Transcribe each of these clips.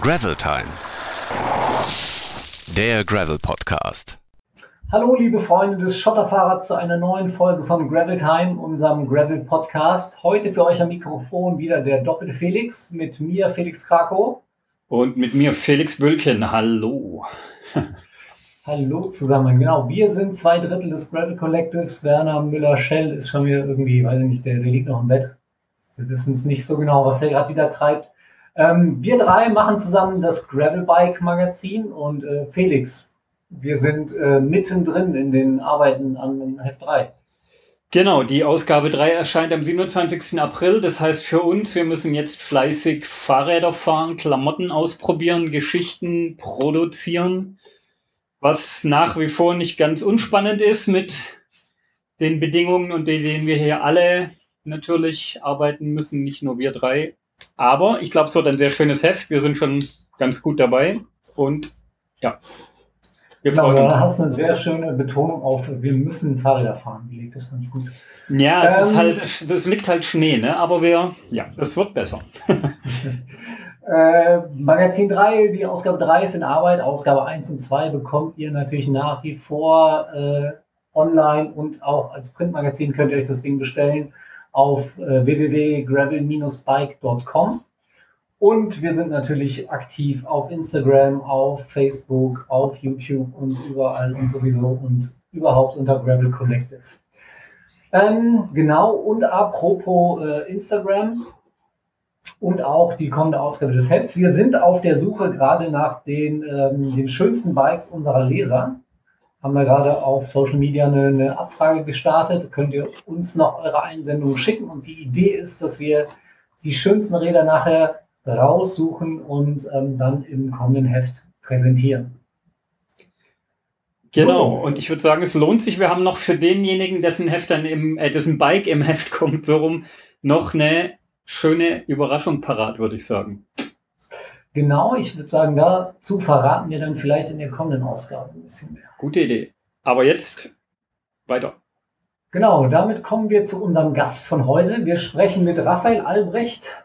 Gravel Time. Der Gravel Podcast. Hallo, liebe Freunde des Schotterfahrrads zu einer neuen Folge von Gravel Time, unserem Gravel Podcast. Heute für euch am Mikrofon wieder der doppelte Felix mit mir, Felix Krakow. Und mit mir, Felix Bülken. Hallo. Hallo zusammen. Genau, wir sind zwei Drittel des Gravel Collectives. Werner Müller-Schell ist schon wieder irgendwie, weiß ich nicht, der, der liegt noch im Bett. Wir wissen es nicht so genau, was er gerade wieder treibt. Ähm, wir drei machen zusammen das Gravelbike Magazin und äh, Felix, wir sind äh, mittendrin in den Arbeiten an Heft 3. Genau, die Ausgabe 3 erscheint am 27. April. Das heißt für uns, wir müssen jetzt fleißig Fahrräder fahren, Klamotten ausprobieren, Geschichten produzieren, was nach wie vor nicht ganz unspannend ist mit den Bedingungen, unter denen wir hier alle natürlich arbeiten müssen, nicht nur wir drei. Aber ich glaube, es wird ein sehr schönes Heft. Wir sind schon ganz gut dabei. Und ja, wir genau. Du hast eine sehr schöne Betonung auf, wir müssen Fahrräder fahren gelegt. Das fand ich gut. Ja, es ähm, ist halt, das liegt halt Schnee, ne? aber wir, ja, es wird besser. äh, Magazin 3, die Ausgabe 3 ist in Arbeit. Ausgabe 1 und 2 bekommt ihr natürlich nach wie vor äh, online und auch als Printmagazin könnt ihr euch das Ding bestellen auf äh, www.gravel-bike.com. Und wir sind natürlich aktiv auf Instagram, auf Facebook, auf YouTube und überall und sowieso und überhaupt unter Gravel Collective. Ähm, genau, und apropos äh, Instagram und auch die kommende Ausgabe des Hefts. Wir sind auf der Suche gerade nach den, ähm, den schönsten Bikes unserer Leser haben wir gerade auf Social Media eine, eine, Abfrage gestartet. Könnt ihr uns noch eure Einsendungen schicken? Und die Idee ist, dass wir die schönsten Räder nachher raussuchen und ähm, dann im kommenden Heft präsentieren. Genau, und ich würde sagen, es lohnt sich. Wir haben noch für denjenigen, dessen Heft dann im, äh, dessen Bike im Heft kommt, so rum, noch eine schöne Überraschung parat, würde ich sagen. Genau, ich würde sagen, dazu verraten wir dann vielleicht in der kommenden Ausgabe ein bisschen mehr. Gute Idee. Aber jetzt weiter. Genau, damit kommen wir zu unserem Gast von heute. Wir sprechen mit Raphael Albrecht,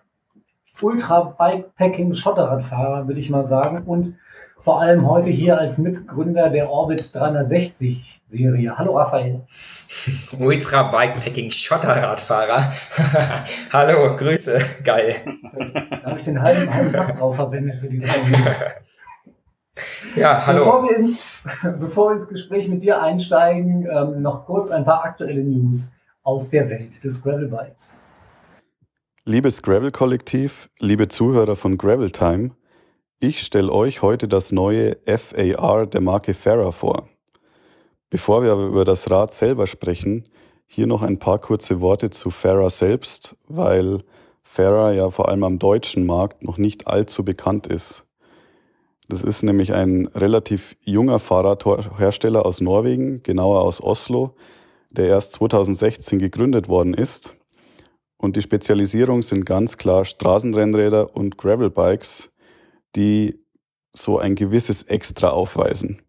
Ultra-Bikepacking-Schotterradfahrer, würde ich mal sagen. Und vor allem heute hier als Mitgründer der Orbit 360 Serie. Hallo Raphael. Ultra Bikepacking Schotterradfahrer. Hallo, Grüße, geil. Da habe ich den halben, halben Tag drauf verwendet für diese Folge. Ja, hallo. Bevor wir, ins, bevor wir ins Gespräch mit dir einsteigen, ähm, noch kurz ein paar aktuelle News aus der Welt des Gravel Bikes. Liebes Gravel-Kollektiv, liebe Zuhörer von Gravel Time, ich stelle euch heute das neue FAR der Marke Farah vor. Bevor wir aber über das Rad selber sprechen, hier noch ein paar kurze Worte zu Farah selbst, weil Farah ja vor allem am deutschen Markt noch nicht allzu bekannt ist. Das ist nämlich ein relativ junger Fahrradhersteller aus Norwegen, genauer aus Oslo, der erst 2016 gegründet worden ist. Und die Spezialisierung sind ganz klar Straßenrennräder und Gravelbikes, die so ein gewisses Extra aufweisen.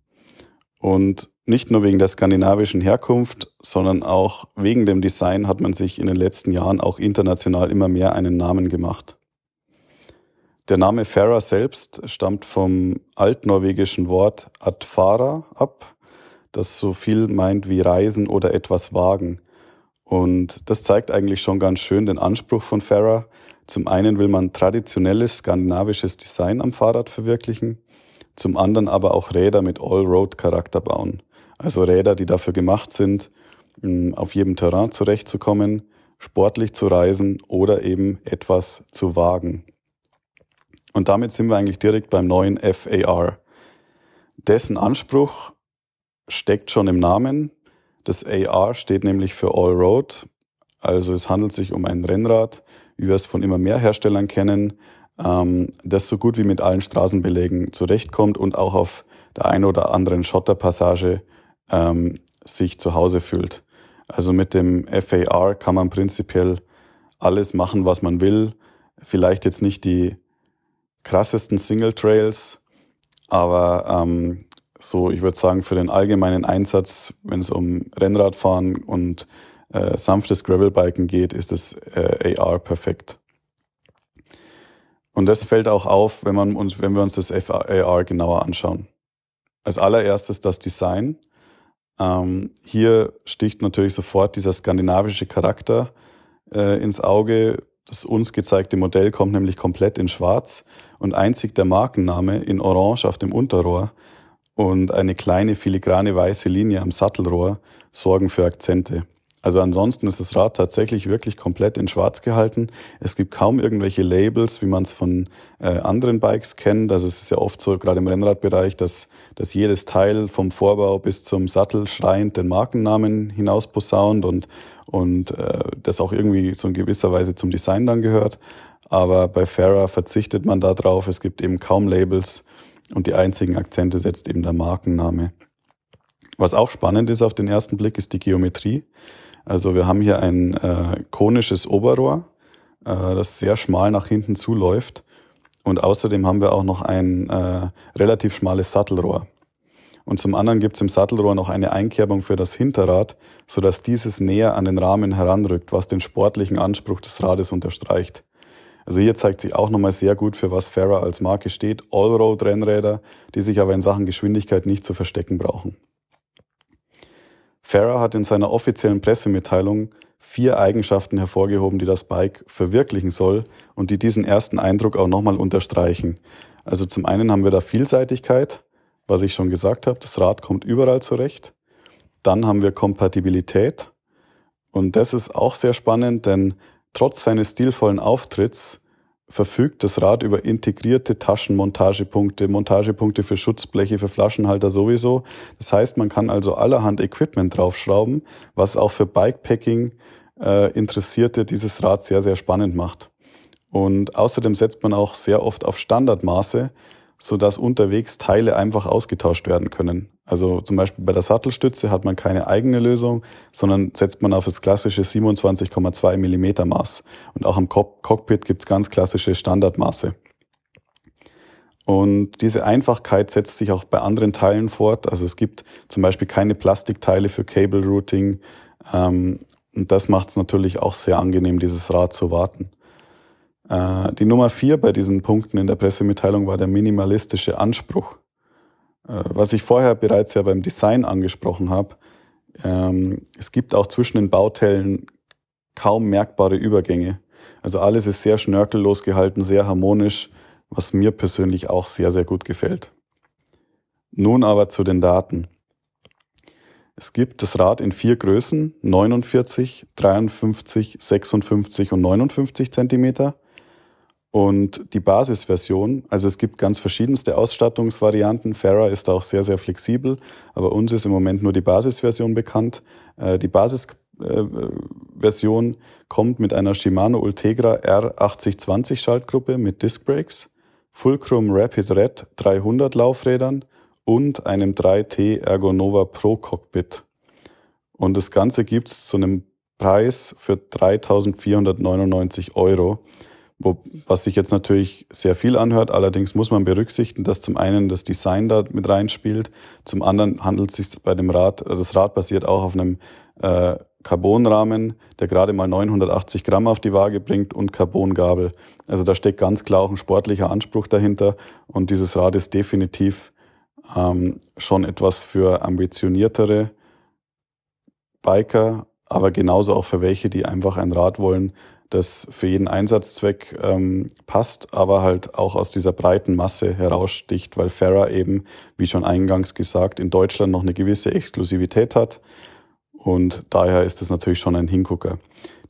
Und nicht nur wegen der skandinavischen Herkunft, sondern auch wegen dem Design hat man sich in den letzten Jahren auch international immer mehr einen Namen gemacht. Der Name Farah selbst stammt vom altnorwegischen Wort Atfara ab, das so viel meint wie reisen oder etwas wagen. Und das zeigt eigentlich schon ganz schön den Anspruch von Farah, zum einen will man traditionelles skandinavisches Design am Fahrrad verwirklichen, zum anderen aber auch Räder mit All-Road-Charakter bauen. Also Räder, die dafür gemacht sind, auf jedem Terrain zurechtzukommen, sportlich zu reisen oder eben etwas zu wagen. Und damit sind wir eigentlich direkt beim neuen FAR. Dessen Anspruch steckt schon im Namen. Das AR steht nämlich für All Road. Also es handelt sich um ein Rennrad, wie wir es von immer mehr Herstellern kennen, ähm, das so gut wie mit allen Straßenbelägen zurechtkommt und auch auf der einen oder anderen Schotterpassage ähm, sich zu Hause fühlt. Also mit dem FAR kann man prinzipiell alles machen, was man will. Vielleicht jetzt nicht die krassesten Single Trails, aber ähm, so, ich würde sagen, für den allgemeinen Einsatz, wenn es um Rennradfahren und äh, sanftes Gravelbiken geht, ist das äh, AR perfekt. Und das fällt auch auf, wenn, man uns, wenn wir uns das FAR genauer anschauen. Als allererstes das Design. Ähm, hier sticht natürlich sofort dieser skandinavische Charakter äh, ins Auge. Das uns gezeigte Modell kommt nämlich komplett in Schwarz und einzig der Markenname in Orange auf dem Unterrohr und eine kleine filigrane weiße Linie am Sattelrohr sorgen für Akzente. Also ansonsten ist das Rad tatsächlich wirklich komplett in Schwarz gehalten. Es gibt kaum irgendwelche Labels, wie man es von äh, anderen Bikes kennt. Also es ist ja oft so, gerade im Rennradbereich, dass, dass jedes Teil vom Vorbau bis zum Sattel schreiend den Markennamen hinausposaunt und, und äh, das auch irgendwie so in gewisser Weise zum Design dann gehört. Aber bei Farah verzichtet man da drauf. Es gibt eben kaum Labels und die einzigen Akzente setzt eben der Markenname. Was auch spannend ist auf den ersten Blick, ist die Geometrie. Also wir haben hier ein äh, konisches Oberrohr, äh, das sehr schmal nach hinten zuläuft. Und außerdem haben wir auch noch ein äh, relativ schmales Sattelrohr. Und zum anderen gibt es im Sattelrohr noch eine Einkerbung für das Hinterrad, sodass dieses näher an den Rahmen heranrückt, was den sportlichen Anspruch des Rades unterstreicht. Also hier zeigt sich auch nochmal sehr gut, für was Farah als Marke steht. Allroad-Rennräder, die sich aber in Sachen Geschwindigkeit nicht zu verstecken brauchen. Farah hat in seiner offiziellen Pressemitteilung vier Eigenschaften hervorgehoben, die das Bike verwirklichen soll und die diesen ersten Eindruck auch nochmal unterstreichen. Also zum einen haben wir da Vielseitigkeit, was ich schon gesagt habe, das Rad kommt überall zurecht. Dann haben wir Kompatibilität und das ist auch sehr spannend, denn trotz seines stilvollen Auftritts verfügt das Rad über integrierte Taschenmontagepunkte, Montagepunkte für Schutzbleche, für Flaschenhalter sowieso. Das heißt, man kann also allerhand Equipment draufschrauben, was auch für Bikepacking äh, Interessierte dieses Rad sehr, sehr spannend macht. Und außerdem setzt man auch sehr oft auf Standardmaße, sodass unterwegs Teile einfach ausgetauscht werden können. Also zum Beispiel bei der Sattelstütze hat man keine eigene Lösung, sondern setzt man auf das klassische 27,2 Millimeter Maß. Und auch im Cockpit gibt es ganz klassische Standardmaße. Und diese Einfachkeit setzt sich auch bei anderen Teilen fort. Also es gibt zum Beispiel keine Plastikteile für Cable Routing. Ähm, und das macht es natürlich auch sehr angenehm, dieses Rad zu warten. Äh, die Nummer vier bei diesen Punkten in der Pressemitteilung war der minimalistische Anspruch. Äh, was ich vorher bereits ja beim Design angesprochen habe, ähm, es gibt auch zwischen den Bauteilen kaum merkbare Übergänge. Also alles ist sehr schnörkellos gehalten, sehr harmonisch, was mir persönlich auch sehr, sehr gut gefällt. Nun aber zu den Daten. Es gibt das Rad in vier Größen, 49, 53, 56 und 59 Zentimeter. Und die Basisversion, also es gibt ganz verschiedenste Ausstattungsvarianten. Farah ist auch sehr, sehr flexibel, aber uns ist im Moment nur die Basisversion bekannt. Äh, die Basisversion kommt mit einer Shimano Ultegra R8020 Schaltgruppe mit Disc Brakes, Fulcrum Rapid Red 300 Laufrädern und einem 3T Ergonova Pro Cockpit. Und das Ganze gibt's zu einem Preis für 3.499 Euro. Wo, was sich jetzt natürlich sehr viel anhört, allerdings muss man berücksichtigen, dass zum einen das Design da mit reinspielt, zum anderen handelt es sich bei dem Rad, das Rad basiert auch auf einem äh, Carbonrahmen, der gerade mal 980 Gramm auf die Waage bringt und Carbongabel. Also da steckt ganz klar auch ein sportlicher Anspruch dahinter. Und dieses Rad ist definitiv ähm, schon etwas für ambitioniertere Biker, aber genauso auch für welche, die einfach ein Rad wollen, das für jeden Einsatzzweck ähm, passt, aber halt auch aus dieser breiten Masse heraussticht, weil Farah eben, wie schon eingangs gesagt, in Deutschland noch eine gewisse Exklusivität hat. Und daher ist es natürlich schon ein Hingucker.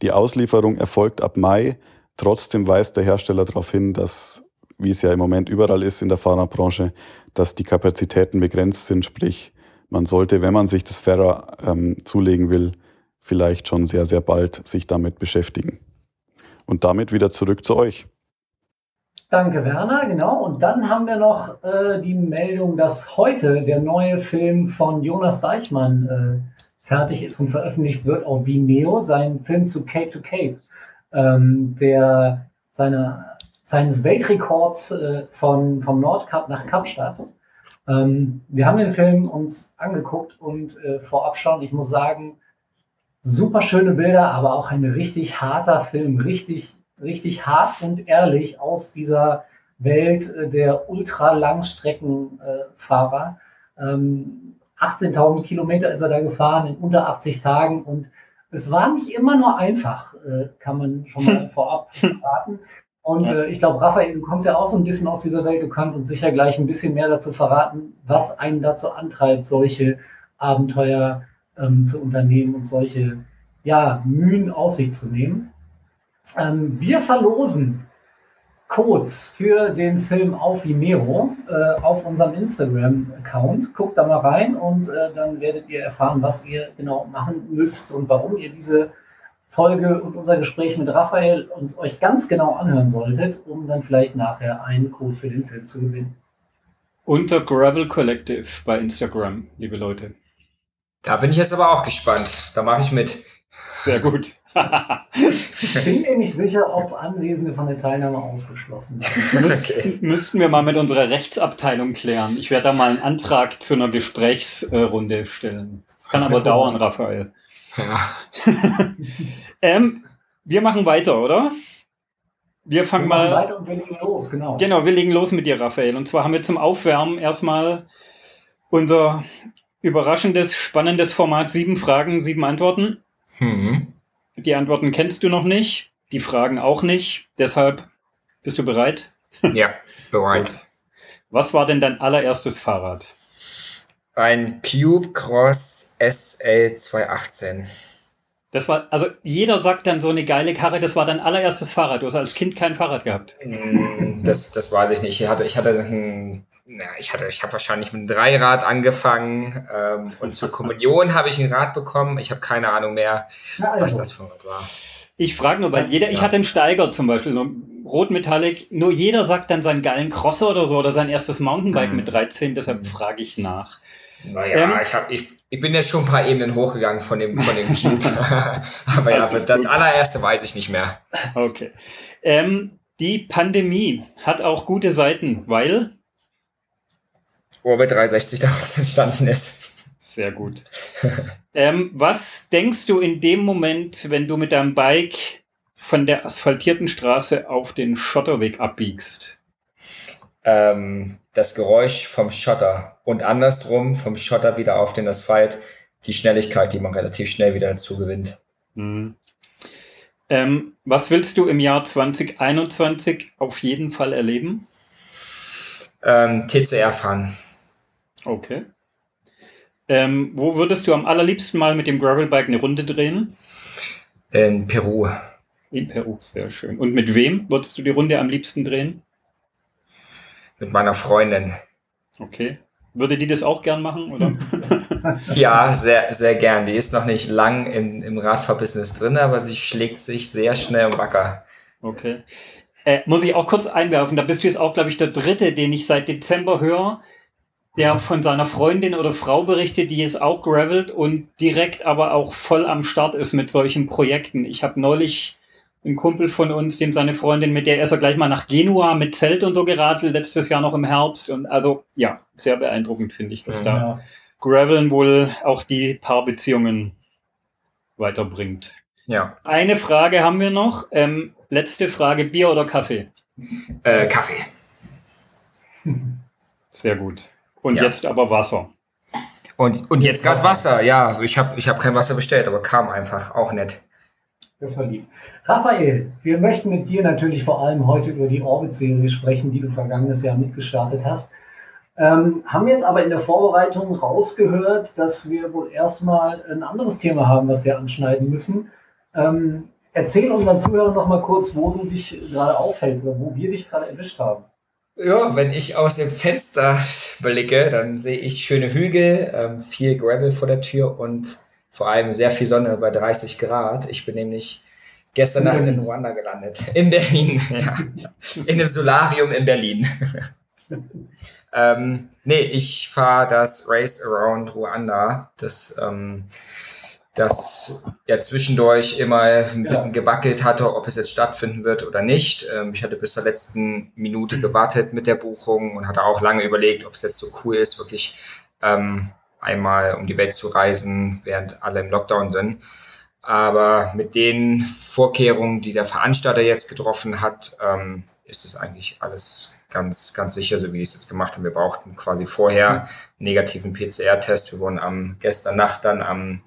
Die Auslieferung erfolgt ab Mai. Trotzdem weist der Hersteller darauf hin, dass, wie es ja im Moment überall ist in der Fahrerbranche, dass die Kapazitäten begrenzt sind. Sprich, man sollte, wenn man sich das Farah ähm, zulegen will, vielleicht schon sehr, sehr bald sich damit beschäftigen. Und damit wieder zurück zu euch. Danke, Werner. Genau. Und dann haben wir noch äh, die Meldung, dass heute der neue Film von Jonas Deichmann äh, fertig ist und veröffentlicht wird auf Vimeo, sein Film zu Cape to Cape, ähm, der seine, seines Weltrekords äh, von, vom Nordkap nach Kapstadt. Ähm, wir haben den Film uns angeguckt und äh, vorab schon, ich muss sagen, super schöne Bilder, aber auch ein richtig harter Film, richtig richtig hart und ehrlich aus dieser Welt äh, der Ultralangstreckenfahrer. Ähm, 18.000 Kilometer ist er da gefahren in unter 80 Tagen und es war nicht immer nur einfach, äh, kann man schon mal vorab verraten. Und ja. äh, ich glaube, Raphael, du kommst ja auch so ein bisschen aus dieser Welt, du kannst uns sicher gleich ein bisschen mehr dazu verraten, was einen dazu antreibt, solche Abenteuer ähm, zu unternehmen und solche ja, Mühen auf sich zu nehmen. Ähm, wir verlosen Codes für den Film auf Vimeo äh, auf unserem Instagram-Account. Guckt da mal rein und äh, dann werdet ihr erfahren, was ihr genau machen müsst und warum ihr diese Folge und unser Gespräch mit Raphael uns euch ganz genau anhören solltet, um dann vielleicht nachher einen Code für den Film zu gewinnen. Unter Gravel Collective bei Instagram, liebe Leute. Da bin ich jetzt aber auch gespannt. Da mache ich mit. Sehr gut. ich bin mir nicht sicher, ob Anwesende von der Teilnahme ausgeschlossen sind. Okay. Müssten wir mal mit unserer Rechtsabteilung klären. Ich werde da mal einen Antrag zu einer Gesprächsrunde stellen. Das kann aber dauern, Raphael. Ja. ähm, wir machen weiter, oder? Wir fangen wir mal. Weiter und wir legen los, genau. Genau, wir legen los mit dir, Raphael. Und zwar haben wir zum Aufwärmen erstmal unser überraschendes, spannendes Format: sieben Fragen, sieben Antworten. Mhm. Die Antworten kennst du noch nicht, die Fragen auch nicht. Deshalb bist du bereit? Ja, bereit. Was war denn dein allererstes Fahrrad? Ein Cube Cross SL 218. Das war, also jeder sagt dann so eine geile Karre, das war dein allererstes Fahrrad. Du hast als Kind kein Fahrrad gehabt. Mm, das, das weiß ich nicht. Ich hatte, ich hatte ein, na, ich hatte, ich habe wahrscheinlich mit einem Dreirad angefangen ähm, und zur Kommunion habe ich ein Rad bekommen. Ich habe keine Ahnung mehr, also. was das für ein Rad war. Ich frage nur, weil jeder, ich hatte einen Steiger zum Beispiel, so Rotmetallic, nur jeder sagt dann seinen geilen Crosser oder so oder sein erstes Mountainbike hm. mit 13, deshalb frage ich nach. Naja, ähm, ich, hab, ich, ich bin jetzt schon ein paar Ebenen hochgegangen von dem, von dem Cube. Aber ja, das, das allererste weiß ich nicht mehr. Okay. Ähm, die Pandemie hat auch gute Seiten, weil Orbit 360 daraus entstanden ist. Sehr gut. ähm, was denkst du in dem Moment, wenn du mit deinem Bike von der asphaltierten Straße auf den Schotterweg abbiegst? Ähm, das Geräusch vom Schotter und andersrum vom Schotter wieder auf den Asphalt die Schnelligkeit, die man relativ schnell wieder dazu gewinnt. Mhm. Ähm, was willst du im Jahr 2021 auf jeden Fall erleben? Ähm, TCR fahren. Okay. Ähm, wo würdest du am allerliebsten mal mit dem Gravelbike eine Runde drehen? In Peru. In Peru, sehr schön. Und mit wem würdest du die Runde am liebsten drehen? Mit meiner Freundin. Okay. Würde die das auch gern machen, oder? ja, sehr, sehr gern. Die ist noch nicht lang im, im Radfahrbusiness drin, aber sie schlägt sich sehr schnell und wacker. Okay. Äh, muss ich auch kurz einwerfen, da bist du jetzt auch, glaube ich, der Dritte, den ich seit Dezember höre, der von seiner Freundin oder Frau berichtet, die ist auch gravelt und direkt aber auch voll am Start ist mit solchen Projekten. Ich habe neulich einen Kumpel von uns, dem seine Freundin, mit der ist er gleich mal nach Genua mit Zelt und so geradelt, letztes Jahr noch im Herbst. Und also ja, sehr beeindruckend finde ich, dass ja. da Graveln wohl auch die Paarbeziehungen weiterbringt. Ja. Eine Frage haben wir noch. Ähm, letzte Frage: Bier oder Kaffee? Äh, Kaffee. Sehr gut. Und ja. jetzt aber Wasser. Und, und jetzt gerade Wasser, ja. Ich habe ich hab kein Wasser bestellt, aber kam einfach. Auch nett. Das war lieb. Raphael, wir möchten mit dir natürlich vor allem heute über die Orbit-Serie sprechen, die du vergangenes Jahr mitgestartet hast. Ähm, haben jetzt aber in der Vorbereitung rausgehört, dass wir wohl erstmal ein anderes Thema haben, was wir anschneiden müssen. Ähm, erzähl unseren Zuhörern noch mal kurz, wo du dich gerade aufhältst oder wo wir dich gerade erwischt haben. Ja, wenn ich aus dem Fenster blicke, dann sehe ich schöne Hügel, ähm, viel Gravel vor der Tür und vor allem sehr viel Sonne bei 30 Grad. Ich bin nämlich gestern Nacht in Ruanda gelandet. In Berlin, ja. In einem Solarium in Berlin. ähm, nee, ich fahre das Race Around Ruanda. Das ähm, das ja zwischendurch immer ein bisschen gewackelt hatte, ob es jetzt stattfinden wird oder nicht. Ähm, ich hatte bis zur letzten Minute mhm. gewartet mit der Buchung und hatte auch lange überlegt, ob es jetzt so cool ist, wirklich ähm, einmal um die Welt zu reisen, während alle im Lockdown sind. Aber mit den Vorkehrungen, die der Veranstalter jetzt getroffen hat, ähm, ist es eigentlich alles ganz, ganz sicher, so wie die es jetzt gemacht haben. Wir brauchten quasi vorher einen negativen PCR-Test. Wir wurden am gestern Nacht dann am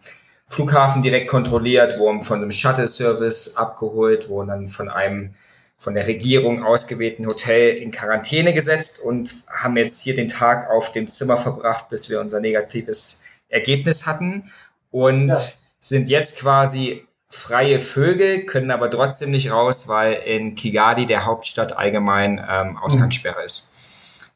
Flughafen direkt kontrolliert, wurden von einem Shuttle-Service abgeholt, wurden dann von einem von der Regierung ausgewählten Hotel in Quarantäne gesetzt und haben jetzt hier den Tag auf dem Zimmer verbracht, bis wir unser negatives Ergebnis hatten und ja. sind jetzt quasi freie Vögel, können aber trotzdem nicht raus, weil in Kigali, der Hauptstadt, allgemein ähm, Ausgangssperre mhm. ist.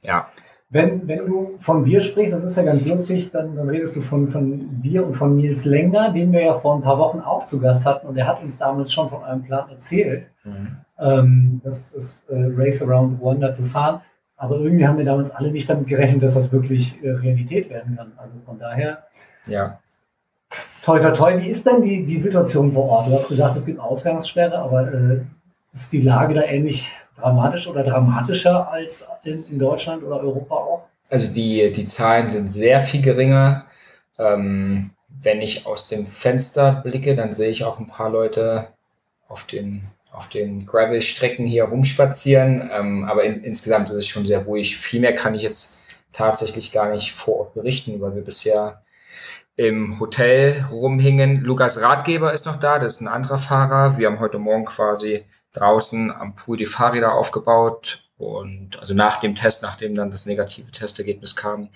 Ja. Wenn, wenn du von wir sprichst, das ist ja ganz lustig, dann, dann redest du von, von dir und von Nils Lengner, den wir ja vor ein paar Wochen auch zu Gast hatten und er hat uns damals schon von einem Plan erzählt, mhm. ähm, das ist äh, Race Around Rwanda zu fahren. Aber irgendwie haben wir damals alle nicht damit gerechnet, dass das wirklich äh, Realität werden kann. Also von daher. Ja. Toi, toi, toi. Wie ist denn die, die Situation vor Ort? Du hast gesagt, es gibt Ausgangssperre, aber äh, ist die Lage da ähnlich dramatisch oder dramatischer als in, in Deutschland oder Europa auch? Also die, die Zahlen sind sehr viel geringer. Ähm, wenn ich aus dem Fenster blicke, dann sehe ich auch ein paar Leute auf den, auf den Gravel-Strecken hier rumspazieren. Ähm, aber in, insgesamt ist es schon sehr ruhig. Viel mehr kann ich jetzt tatsächlich gar nicht vor Ort berichten, weil wir bisher im Hotel rumhingen. Lukas Ratgeber ist noch da, das ist ein anderer Fahrer. Wir haben heute Morgen quasi draußen am Pool die Fahrräder aufgebaut und also nach dem Test, nachdem dann das negative Testergebnis kam.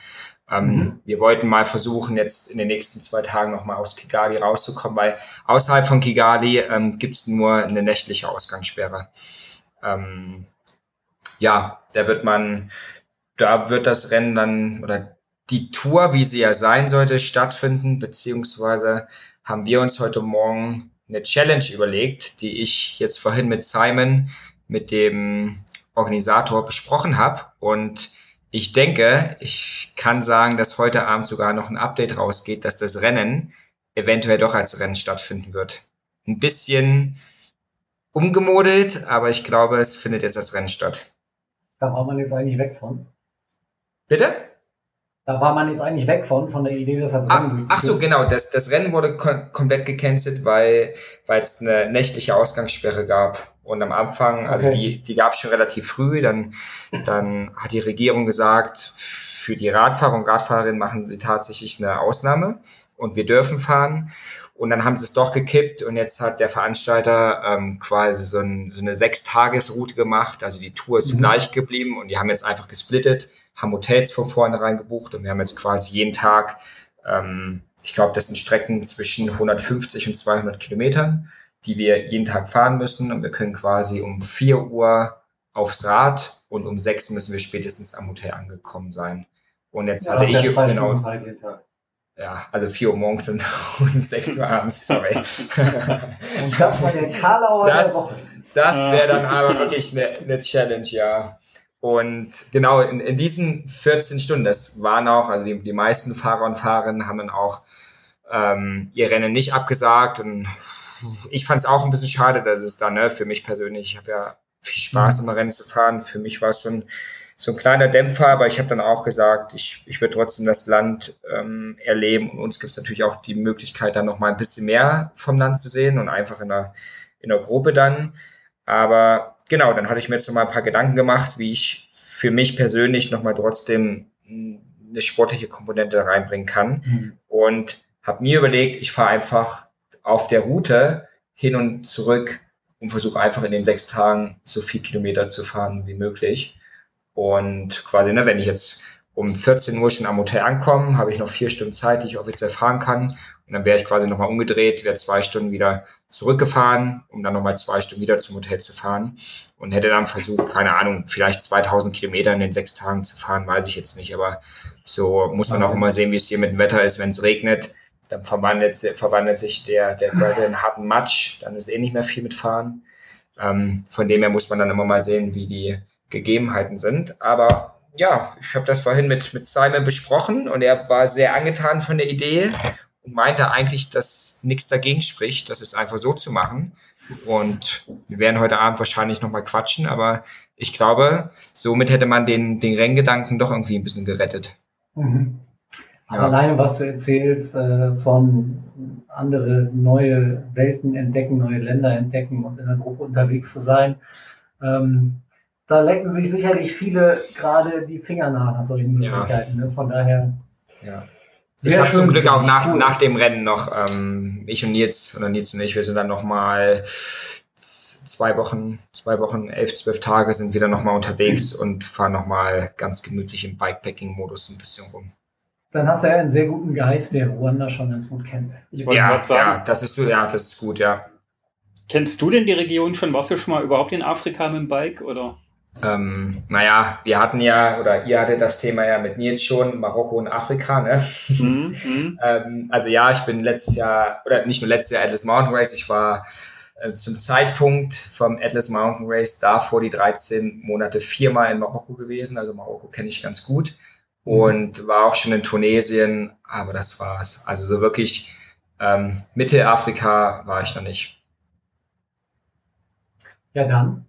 Ähm, mhm. Wir wollten mal versuchen, jetzt in den nächsten zwei Tagen nochmal aus Kigali rauszukommen, weil außerhalb von Kigali ähm, gibt es nur eine nächtliche Ausgangssperre. Ähm, ja, da wird man, da wird das Rennen dann oder die Tour, wie sie ja sein sollte, stattfinden, beziehungsweise haben wir uns heute Morgen eine Challenge überlegt, die ich jetzt vorhin mit Simon, mit dem Organisator, besprochen habe. Und ich denke, ich kann sagen, dass heute Abend sogar noch ein Update rausgeht, dass das Rennen eventuell doch als Rennen stattfinden wird. Ein bisschen umgemodelt, aber ich glaube, es findet jetzt als Rennen statt. Da war man jetzt eigentlich weg von. Bitte? Da war man jetzt eigentlich weg von, von der Idee, dass das Rennen ach, ach so, genau. Das, das Rennen wurde kom komplett gecancelt, weil weil es eine nächtliche Ausgangssperre gab. Und am Anfang, also okay. die, die gab es schon relativ früh, dann, dann hat die Regierung gesagt, für die Radfahrer und Radfahrerinnen machen sie tatsächlich eine Ausnahme und wir dürfen fahren. Und dann haben sie es doch gekippt und jetzt hat der Veranstalter ähm, quasi so, ein, so eine Sechstagesroute gemacht. Also die Tour ist mhm. gleich geblieben und die haben jetzt einfach gesplittet haben Hotels von vornherein gebucht und wir haben jetzt quasi jeden Tag, ähm, ich glaube, das sind Strecken zwischen 150 und 200 Kilometern, die wir jeden Tag fahren müssen und wir können quasi um 4 Uhr aufs Rad und um 6 müssen wir spätestens am Hotel angekommen sein. Und jetzt ja, hatte ich genau. Ja, also 4 Uhr morgens und, und 6 Uhr abends, sorry. und das war der Karlauer das, der Woche. Das wäre dann aber wirklich eine, eine Challenge, ja. Und genau in, in diesen 14 Stunden, das waren auch, also die, die meisten Fahrer und Fahrerinnen haben dann auch ähm, ihr Rennen nicht abgesagt. Und ich fand es auch ein bisschen schade, dass es dann, ne, für mich persönlich, ich habe ja viel Spaß, mhm. im Rennen zu fahren. Für mich war es so ein, so ein kleiner Dämpfer, aber ich habe dann auch gesagt, ich, ich würde trotzdem das Land ähm, erleben. Und uns gibt es natürlich auch die Möglichkeit, dann noch mal ein bisschen mehr vom Land zu sehen und einfach in der, in der Gruppe dann. Aber genau, dann hatte ich mir jetzt noch mal ein paar Gedanken gemacht, wie ich für mich persönlich noch mal trotzdem eine sportliche Komponente reinbringen kann mhm. und habe mir überlegt, ich fahre einfach auf der Route hin und zurück und versuche einfach in den sechs Tagen so viel Kilometer zu fahren wie möglich. Und quasi, ne, wenn ich jetzt um 14 Uhr schon am Hotel ankomme, habe ich noch vier Stunden Zeit, die ich offiziell fahren kann. Und dann wäre ich quasi nochmal umgedreht, wäre zwei Stunden wieder zurückgefahren, um dann nochmal zwei Stunden wieder zum Hotel zu fahren. Und hätte dann versucht, keine Ahnung, vielleicht 2000 Kilometer in den sechs Tagen zu fahren, weiß ich jetzt nicht. Aber so muss man auch immer sehen, wie es hier mit dem Wetter ist. Wenn es regnet, dann verwandelt, verwandelt sich der, der Gravel in harten Matsch. Dann ist eh nicht mehr viel mit Fahren. Ähm, von dem her muss man dann immer mal sehen, wie die Gegebenheiten sind. Aber ja, ich habe das vorhin mit, mit Simon besprochen und er war sehr angetan von der Idee meinte eigentlich, dass nichts dagegen spricht, das ist einfach so zu machen. Und wir werden heute Abend wahrscheinlich nochmal quatschen, aber ich glaube, somit hätte man den, den Renngedanken doch irgendwie ein bisschen gerettet. Mhm. Aber alleine, was du erzählst, äh, von andere neue Welten entdecken, neue Länder entdecken und in einer Gruppe unterwegs zu sein, ähm, da lecken sich sicherlich viele gerade die Finger nach nach solchen Ja. Möglichkeiten. Ne? Von daher. Ja. Ich habe zum Glück auch nach, nach dem Rennen noch, ähm, ich und Nils, oder Nils und ich, wir sind dann nochmal zwei Wochen, zwei Wochen, elf, zwölf Tage sind wieder nochmal unterwegs und fahren nochmal ganz gemütlich im Bikepacking-Modus ein bisschen rum. Dann hast du ja einen sehr guten Guide, der Ruanda schon ganz gut kennt. Ich wollte Ja, gerade sagen, ja, das ist, ja, das ist gut, ja. kennst du denn die Region schon? Warst du schon mal überhaupt in Afrika mit dem Bike oder? Ähm, naja, wir hatten ja, oder ihr hattet das Thema ja mit Nils schon, Marokko und Afrika, ne? Mhm, mhm. Ähm, also ja, ich bin letztes Jahr, oder nicht nur letztes Jahr Atlas Mountain Race, ich war äh, zum Zeitpunkt vom Atlas Mountain Race davor die 13 Monate viermal in Marokko gewesen. Also Marokko kenne ich ganz gut. Und war auch schon in Tunesien, aber das war's. Also so wirklich ähm, Mittelafrika war ich noch nicht. Ja, dann.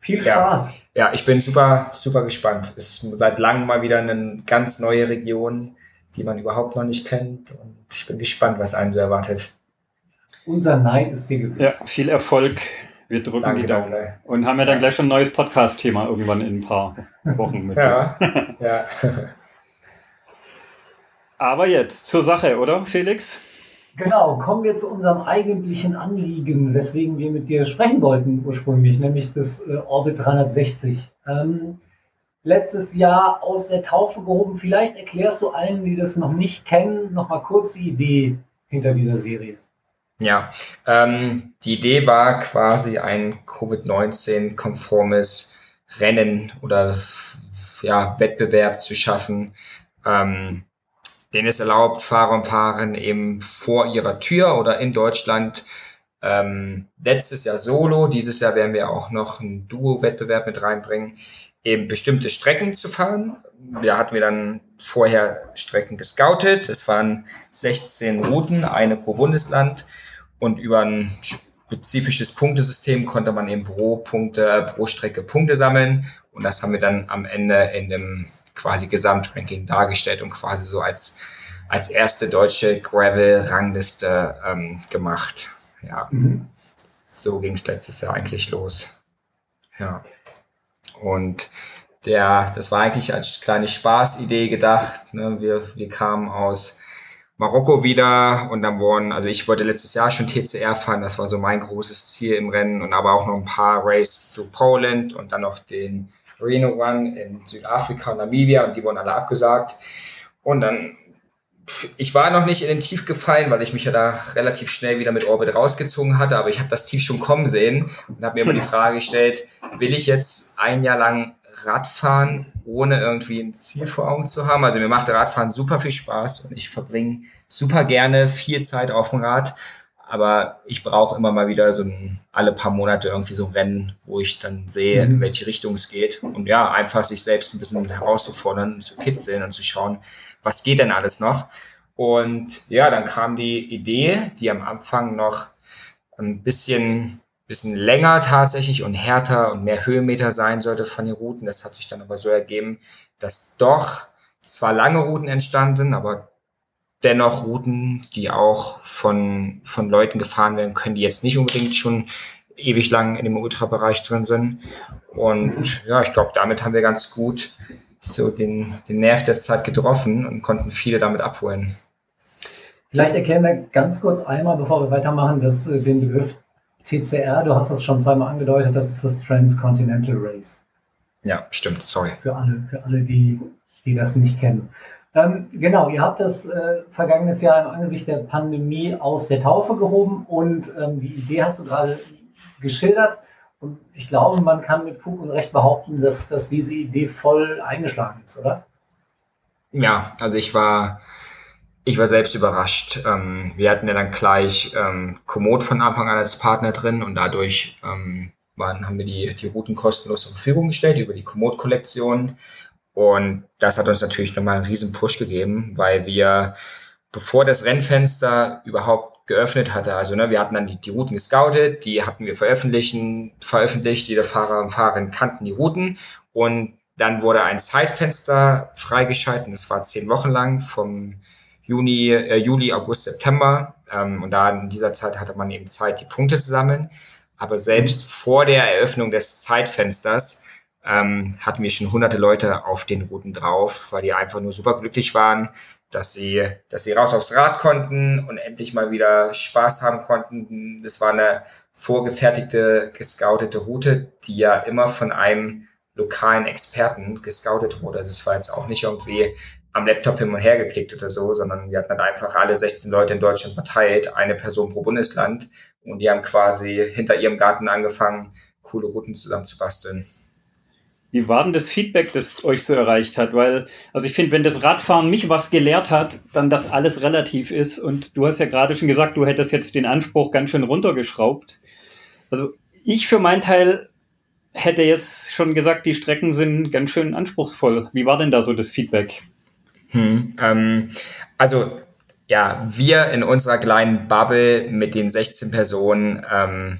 Viel. Spaß. Ja, ich bin super, super gespannt. Ist seit langem mal wieder eine ganz neue Region, die man überhaupt noch nicht kennt. Und ich bin gespannt, was einen so erwartet. Unser Neid ist dir gewiss. Ja, viel Erfolg. Wir drücken Danke, die Daumen. danke. Und haben ja dann gleich schon ein neues Podcast-Thema irgendwann in ein paar Wochen mit. Ja, ja. Aber jetzt zur Sache, oder Felix? Genau, kommen wir zu unserem eigentlichen Anliegen, weswegen wir mit dir sprechen wollten ursprünglich, nämlich das äh, Orbit 360. Ähm, letztes Jahr aus der Taufe gehoben. Vielleicht erklärst du allen, die das noch nicht kennen, noch mal kurz die Idee hinter dieser Serie. Ja, ähm, die Idee war quasi ein Covid-19-konformes Rennen oder ja, Wettbewerb zu schaffen, ähm, den es erlaubt, Fahrer und Fahrerinnen eben vor ihrer Tür oder in Deutschland ähm, letztes Jahr solo, dieses Jahr werden wir auch noch einen Duo-Wettbewerb mit reinbringen, eben bestimmte Strecken zu fahren. Da hatten wir dann vorher Strecken gescoutet. Es waren 16 Routen, eine pro Bundesland. Und über ein spezifisches Punktesystem konnte man eben pro Punkte, pro Strecke Punkte sammeln. Und das haben wir dann am Ende in dem quasi Gesamtranking dargestellt und quasi so als, als erste deutsche Gravel-Rangliste ähm, gemacht. Ja, so ging es letztes Jahr eigentlich los. Ja. Und der, das war eigentlich als kleine Spaßidee gedacht. Ne? Wir, wir kamen aus Marokko wieder und dann wurden, also ich wollte letztes Jahr schon TCR fahren, das war so mein großes Ziel im Rennen und aber auch noch ein paar Races through Poland und dann noch den Reno Run in Südafrika und Namibia und die wurden alle abgesagt. Und dann, ich war noch nicht in den Tief gefallen, weil ich mich ja da relativ schnell wieder mit Orbit rausgezogen hatte, aber ich habe das Tief schon kommen sehen und habe mir immer die Frage gestellt, will ich jetzt ein Jahr lang Radfahren, ohne irgendwie ein Ziel vor Augen zu haben. Also mir macht Radfahren super viel Spaß und ich verbringe super gerne viel Zeit auf dem Rad. Aber ich brauche immer mal wieder so ein, alle paar Monate irgendwie so ein Rennen, wo ich dann sehe, in welche Richtung es geht. Und ja, einfach sich selbst ein bisschen herauszufordern, zu kitzeln und zu schauen, was geht denn alles noch. Und ja, dann kam die Idee, die am Anfang noch ein bisschen bisschen länger tatsächlich und härter und mehr Höhenmeter sein sollte von den Routen. Das hat sich dann aber so ergeben, dass doch zwar lange Routen entstanden, aber dennoch Routen, die auch von, von Leuten gefahren werden können, die jetzt nicht unbedingt schon ewig lang in dem Ultrabereich drin sind. Und ja, ich glaube, damit haben wir ganz gut so den, den Nerv der Zeit getroffen und konnten viele damit abholen. Vielleicht erklären wir ganz kurz einmal, bevor wir weitermachen, dass, äh, den Begriff TCR, du hast das schon zweimal angedeutet, das ist das Transcontinental Race. Ja, stimmt, sorry. Für alle, für alle die, die das nicht kennen. Ähm, genau, ihr habt das äh, vergangenes Jahr im Angesicht der Pandemie aus der Taufe gehoben und ähm, die Idee hast du gerade geschildert. Und ich glaube, man kann mit Fug und Recht behaupten, dass, dass diese Idee voll eingeschlagen ist, oder? Ja, also ich war, ich war selbst überrascht. Ähm, wir hatten ja dann gleich ähm, Komoot von Anfang an als Partner drin und dadurch ähm, waren, haben wir die, die Routen kostenlos zur Verfügung gestellt über die Komoot-Kollektion. Und das hat uns natürlich nochmal einen riesen Push gegeben, weil wir, bevor das Rennfenster überhaupt geöffnet hatte, also ne, wir hatten dann die, die Routen gescoutet, die hatten wir veröffentlichen, veröffentlicht, jeder Fahrer und Fahrerin kannten die Routen und dann wurde ein Zeitfenster freigeschalten, das war zehn Wochen lang vom Juni, äh, Juli, August, September. Ähm, und da in dieser Zeit hatte man eben Zeit, die Punkte zu sammeln. Aber selbst vor der Eröffnung des Zeitfensters ähm, hatten wir schon hunderte Leute auf den Routen drauf, weil die einfach nur super glücklich waren, dass sie, dass sie raus aufs Rad konnten und endlich mal wieder Spaß haben konnten. Das war eine vorgefertigte, gescoutete Route, die ja immer von einem lokalen Experten gescoutet wurde. Das war jetzt auch nicht irgendwie am Laptop hin und her geklickt oder so, sondern wir hatten dann einfach alle 16 Leute in Deutschland verteilt, eine Person pro Bundesland und die haben quasi hinter ihrem Garten angefangen, coole Routen zusammen zu basteln. Wie war denn das Feedback, das euch so erreicht hat? Weil, also ich finde, wenn das Radfahren mich was gelehrt hat, dann das alles relativ ist. Und du hast ja gerade schon gesagt, du hättest jetzt den Anspruch ganz schön runtergeschraubt. Also ich für meinen Teil hätte jetzt schon gesagt, die Strecken sind ganz schön anspruchsvoll. Wie war denn da so das Feedback? Hm, ähm, also ja, wir in unserer kleinen Bubble mit den 16 Personen, ähm,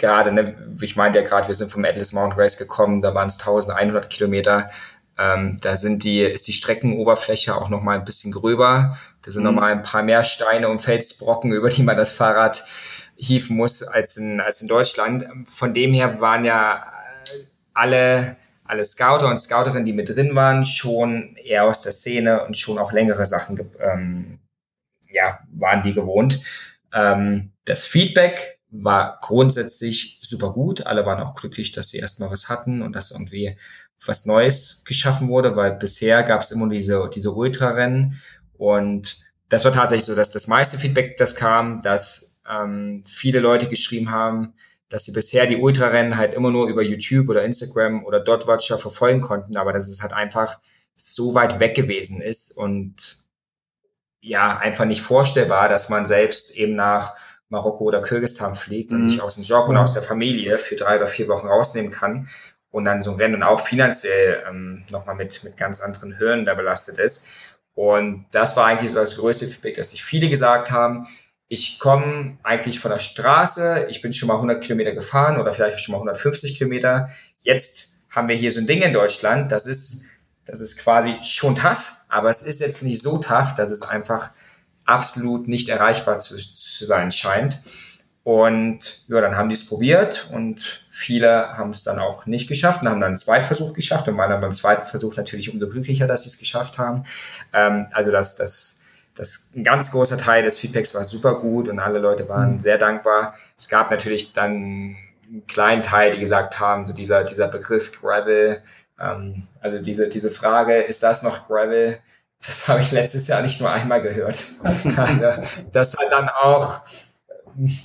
gerade, ne, ich meinte ja gerade, wir sind vom Atlas Mountain Race gekommen, da waren es 1100 Kilometer. Ähm, da sind die, ist die Streckenoberfläche auch noch mal ein bisschen gröber. Da sind mhm. noch mal ein paar mehr Steine und Felsbrocken, über die man das Fahrrad hieven muss als in, als in Deutschland. Von dem her waren ja alle alle Scouter und Scouterinnen, die mit drin waren, schon eher aus der Szene und schon auch längere Sachen, ähm, ja, waren die gewohnt. Ähm, das Feedback war grundsätzlich super gut. Alle waren auch glücklich, dass sie erstmal was hatten und dass irgendwie was Neues geschaffen wurde, weil bisher gab es immer diese, diese Ultrarennen und das war tatsächlich so, dass das meiste Feedback, das kam, dass ähm, viele Leute geschrieben haben, dass sie bisher die Ultrarennen halt immer nur über YouTube oder Instagram oder Dotwatcher verfolgen konnten, aber dass es halt einfach so weit weg gewesen ist und ja, einfach nicht vorstellbar, dass man selbst eben nach Marokko oder Kirgistan fliegt und mhm. sich aus dem Job und aus der Familie für drei oder vier Wochen rausnehmen kann und dann so ein Rennen auch finanziell ähm, nochmal mit, mit ganz anderen Hürden da belastet ist. Und das war eigentlich so das größte Feedback, dass sich viele gesagt haben, ich komme eigentlich von der Straße, ich bin schon mal 100 Kilometer gefahren oder vielleicht schon mal 150 Kilometer. Jetzt haben wir hier so ein Ding in Deutschland, das ist, das ist quasi schon tough, aber es ist jetzt nicht so tough, dass es einfach absolut nicht erreichbar zu, zu sein scheint. Und ja, dann haben die es probiert und viele haben es dann auch nicht geschafft und haben dann einen Zweitversuch geschafft und waren dann beim zweiten Versuch natürlich umso glücklicher, dass sie es geschafft haben. Ähm, also das, das das ein ganz großer Teil des Feedbacks war super gut und alle Leute waren mhm. sehr dankbar. Es gab natürlich dann einen kleinen Teil, die gesagt haben, so dieser, dieser Begriff Gravel, ähm, also diese, diese Frage, ist das noch Gravel? Das habe ich letztes Jahr nicht nur einmal gehört. also, das hat dann auch,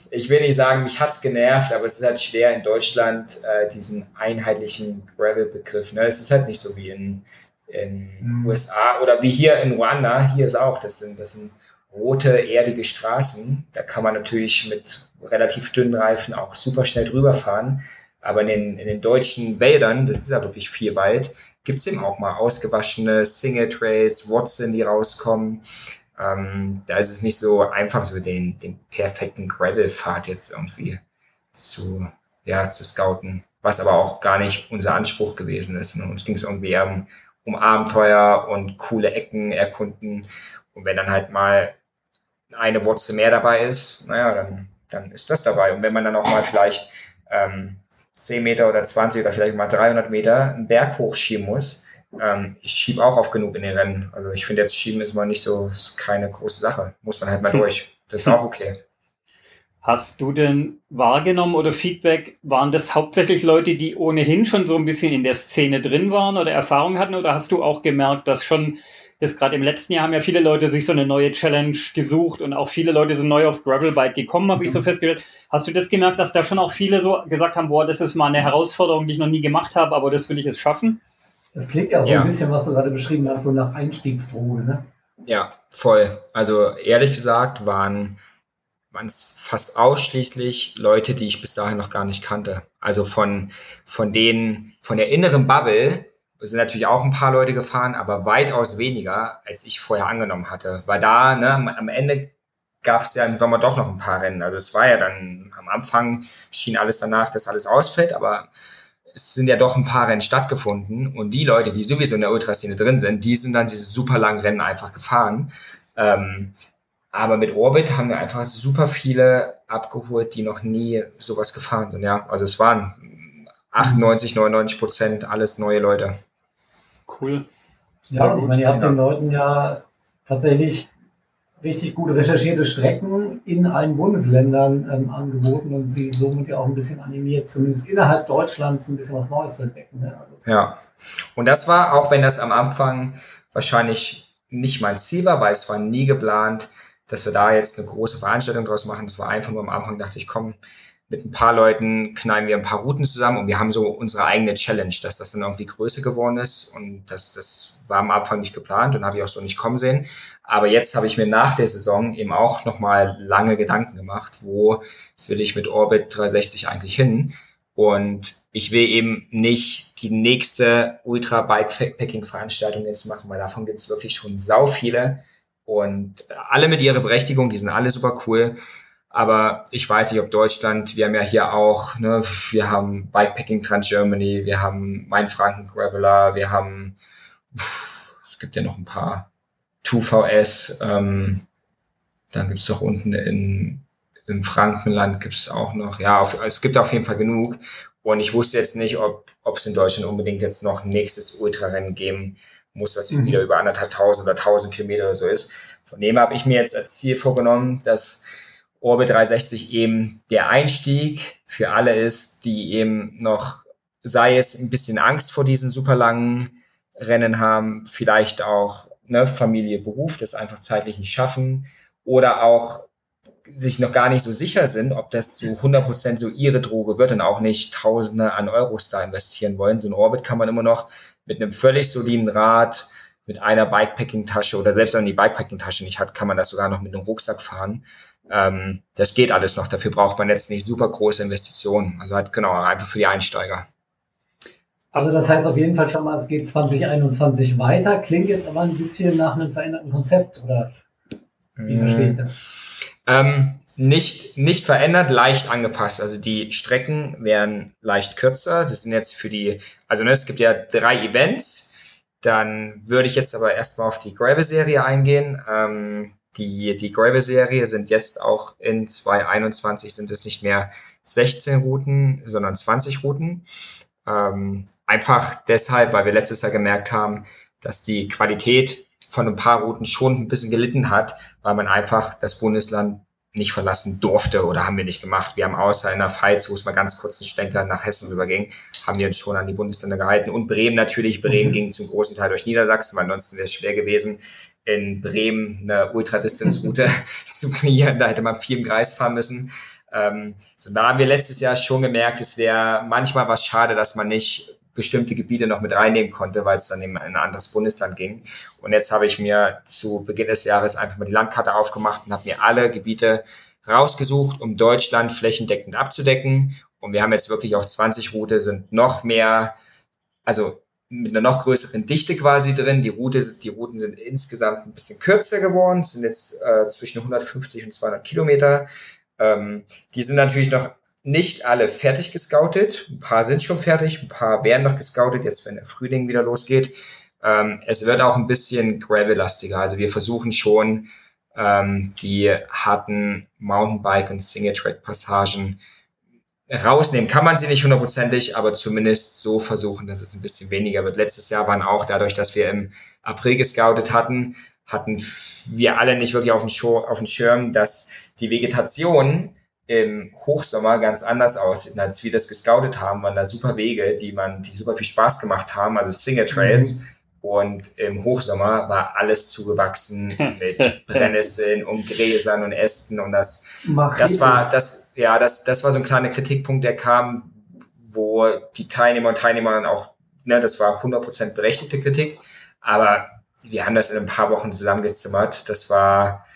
ich will nicht sagen, mich hat's genervt, aber es ist halt schwer in Deutschland äh, diesen einheitlichen Gravel-Begriff. Ne? Es ist halt nicht so wie in in mhm. USA oder wie hier in Ruanda, hier ist auch, das sind, das sind rote, erdige Straßen. Da kann man natürlich mit relativ dünnen Reifen auch super schnell drüber fahren. Aber in den, in den deutschen Wäldern, das ist ja wirklich viel Wald, gibt es eben auch mal ausgewaschene Single Trails, Watson, die rauskommen. Ähm, da ist es nicht so einfach, so den, den perfekten Gravel-Pfad jetzt irgendwie zu, ja, zu scouten. Was aber auch gar nicht unser Anspruch gewesen ist. Und uns ging es irgendwie eher um um Abenteuer und coole Ecken erkunden. Und wenn dann halt mal eine Wurzel mehr dabei ist, naja, dann, dann ist das dabei. Und wenn man dann auch mal vielleicht ähm, 10 Meter oder 20 oder vielleicht mal 300 Meter einen Berg hochschieben muss, ähm, ich schiebe auch oft genug in den Rennen. Also ich finde jetzt schieben ist mal nicht so, ist keine große Sache. Muss man halt mal hm. durch. Das ist auch okay. Hast du denn wahrgenommen oder Feedback, waren das hauptsächlich Leute, die ohnehin schon so ein bisschen in der Szene drin waren oder Erfahrung hatten? Oder hast du auch gemerkt, dass schon, das gerade im letzten Jahr haben ja viele Leute sich so eine neue Challenge gesucht und auch viele Leute sind neu aufs Gravelbike gekommen, habe ich so mhm. festgestellt. Hast du das gemerkt, dass da schon auch viele so gesagt haben, boah, das ist mal eine Herausforderung, die ich noch nie gemacht habe, aber das will ich jetzt schaffen? Das klingt ja so ja. ein bisschen, was du gerade beschrieben hast, so nach Einstiegsdroge, ne? Ja, voll. Also ehrlich gesagt waren waren es fast ausschließlich Leute, die ich bis dahin noch gar nicht kannte. Also von, von denen, von der inneren Bubble sind natürlich auch ein paar Leute gefahren, aber weitaus weniger, als ich vorher angenommen hatte. Weil da, ne, am Ende gab es ja im Sommer doch noch ein paar Rennen. Also es war ja dann, am Anfang schien alles danach, dass alles ausfällt, aber es sind ja doch ein paar Rennen stattgefunden und die Leute, die sowieso in der Ultraszene drin sind, die sind dann diese super langen Rennen einfach gefahren Ähm, aber mit Orbit haben wir einfach super viele abgeholt, die noch nie sowas gefahren sind. Ja, also es waren 98, 99 Prozent alles neue Leute. Cool. Sehr ja, gut. meine, ihr habt den Leuten ja tatsächlich richtig gut recherchierte Strecken in allen Bundesländern ähm, angeboten und sie somit ja auch ein bisschen animiert, zumindest innerhalb Deutschlands ein bisschen was Neues zu entdecken. Ne? Also. Ja, und das war, auch wenn das am Anfang wahrscheinlich nicht mein Ziel war, weil es war nie geplant, dass wir da jetzt eine große Veranstaltung draus machen. Es war einfach nur am Anfang, dachte ich, komm, mit ein paar Leuten knallen wir ein paar Routen zusammen und wir haben so unsere eigene Challenge, dass das dann irgendwie größer geworden ist und das, das war am Anfang nicht geplant und habe ich auch so nicht kommen sehen. Aber jetzt habe ich mir nach der Saison eben auch nochmal lange Gedanken gemacht, wo will ich mit Orbit 360 eigentlich hin? Und ich will eben nicht die nächste Ultra Bikepacking Veranstaltung jetzt machen, weil davon gibt es wirklich schon sau viele und alle mit ihrer Berechtigung, die sind alle super cool. Aber ich weiß nicht, ob Deutschland, wir haben ja hier auch, ne, wir haben Bikepacking Trans Germany, wir haben Mainfranken Graveler, wir haben, es gibt ja noch ein paar 2VS, ähm, dann gibt's doch unten in, im Frankenland gibt's auch noch, ja, auf, es gibt auf jeden Fall genug. Und ich wusste jetzt nicht, ob es in Deutschland unbedingt jetzt noch nächstes Ultrarennen geben muss, was mhm. wieder über anderthalb tausend oder tausend Kilometer oder so ist. Von dem habe ich mir jetzt als Ziel vorgenommen, dass Orbit 360 eben der Einstieg für alle ist, die eben noch, sei es ein bisschen Angst vor diesen super langen Rennen haben, vielleicht auch ne, Familie, Beruf, das einfach zeitlich nicht schaffen oder auch sich noch gar nicht so sicher sind, ob das so 100% so ihre Droge wird und auch nicht Tausende an Euros da investieren wollen. So ein Orbit kann man immer noch mit einem völlig soliden Rad, mit einer Bikepacking-Tasche oder selbst wenn man die Bikepacking-Tasche nicht hat, kann man das sogar noch mit einem Rucksack fahren. Ähm, das geht alles noch. Dafür braucht man jetzt nicht super große Investitionen. Also halt genau, einfach für die Einsteiger. Also das heißt auf jeden Fall schon mal, es geht 2021 weiter. Klingt jetzt aber ein bisschen nach einem veränderten Konzept, oder wie verstehe ich das? Ähm, nicht, nicht verändert, leicht angepasst. Also die Strecken werden leicht kürzer. Das sind jetzt für die, also ne, es gibt ja drei Events. Dann würde ich jetzt aber erstmal auf die Gravel-Serie eingehen. Ähm, die, die Gravel-Serie sind jetzt auch in 2021 sind es nicht mehr 16 Routen, sondern 20 Routen. Ähm, einfach deshalb, weil wir letztes Jahr gemerkt haben, dass die Qualität von ein paar Routen schon ein bisschen gelitten hat, weil man einfach das Bundesland nicht verlassen durfte oder haben wir nicht gemacht. Wir haben außer in der Pfalz, wo es mal ganz kurz einen Schwenker nach Hessen rüberging, haben wir uns schon an die Bundesländer gehalten. Und Bremen natürlich. Bremen mhm. ging zum großen Teil durch Niedersachsen, weil ansonsten wäre es schwer gewesen, in Bremen eine Ultra-Distance-Route zu kreieren. Da hätte man viel im Kreis fahren müssen. Ähm, so, da haben wir letztes Jahr schon gemerkt, es wäre manchmal was schade, dass man nicht bestimmte Gebiete noch mit reinnehmen konnte, weil es dann in ein anderes Bundesland ging. Und jetzt habe ich mir zu Beginn des Jahres einfach mal die Landkarte aufgemacht und habe mir alle Gebiete rausgesucht, um Deutschland flächendeckend abzudecken. Und wir haben jetzt wirklich auch 20 Route, sind noch mehr, also mit einer noch größeren Dichte quasi drin. Die, Route, die Routen sind insgesamt ein bisschen kürzer geworden, sind jetzt äh, zwischen 150 und 200 Kilometer. Ähm, die sind natürlich noch nicht alle fertig gescoutet. Ein paar sind schon fertig, ein paar werden noch gescoutet, jetzt wenn der Frühling wieder losgeht. Ähm, es wird auch ein bisschen gravel-lastiger. Also wir versuchen schon, ähm, die harten Mountainbike- und Single-Track-Passagen rausnehmen. Kann man sie nicht hundertprozentig, aber zumindest so versuchen, dass es ein bisschen weniger wird. Letztes Jahr waren auch dadurch, dass wir im April gescoutet hatten, hatten wir alle nicht wirklich auf dem, Show, auf dem Schirm, dass die Vegetation im Hochsommer ganz anders aussieht, als wir das gescoutet haben, waren da super Wege, die man, die super viel Spaß gemacht haben, also Single Trails. Mhm. Und im Hochsommer war alles zugewachsen mit Brennnesseln und Gräsern und Ästen und das, das war, das, ja, das, das war so ein kleiner Kritikpunkt, der kam, wo die Teilnehmer und Teilnehmer dann auch, ne, das war 100% berechtigte Kritik, aber wir haben das in ein paar Wochen zusammengezimmert. Das war,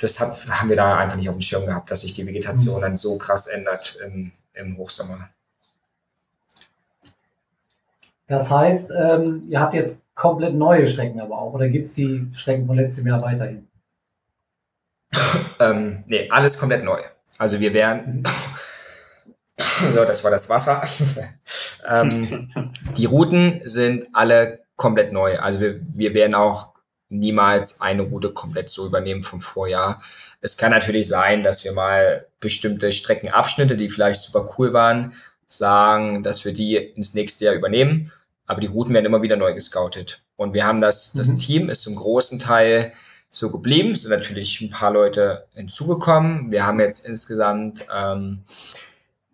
das hat, haben wir da einfach nicht auf dem Schirm gehabt, dass sich die Vegetation dann so krass ändert im, im Hochsommer. Das heißt, ähm, ihr habt jetzt komplett neue Strecken aber auch, oder gibt es die Strecken von letztem Jahr weiterhin? ähm, nee, alles komplett neu. Also wir werden, so, das war das Wasser. ähm, die Routen sind alle komplett neu. Also wir, wir werden auch niemals eine Route komplett so übernehmen vom Vorjahr. Es kann natürlich sein, dass wir mal bestimmte Streckenabschnitte, die vielleicht super cool waren, sagen, dass wir die ins nächste Jahr übernehmen. Aber die Routen werden immer wieder neu gescoutet. Und wir haben das, das mhm. Team ist zum großen Teil so geblieben. Es sind natürlich ein paar Leute hinzugekommen. Wir haben jetzt insgesamt ähm,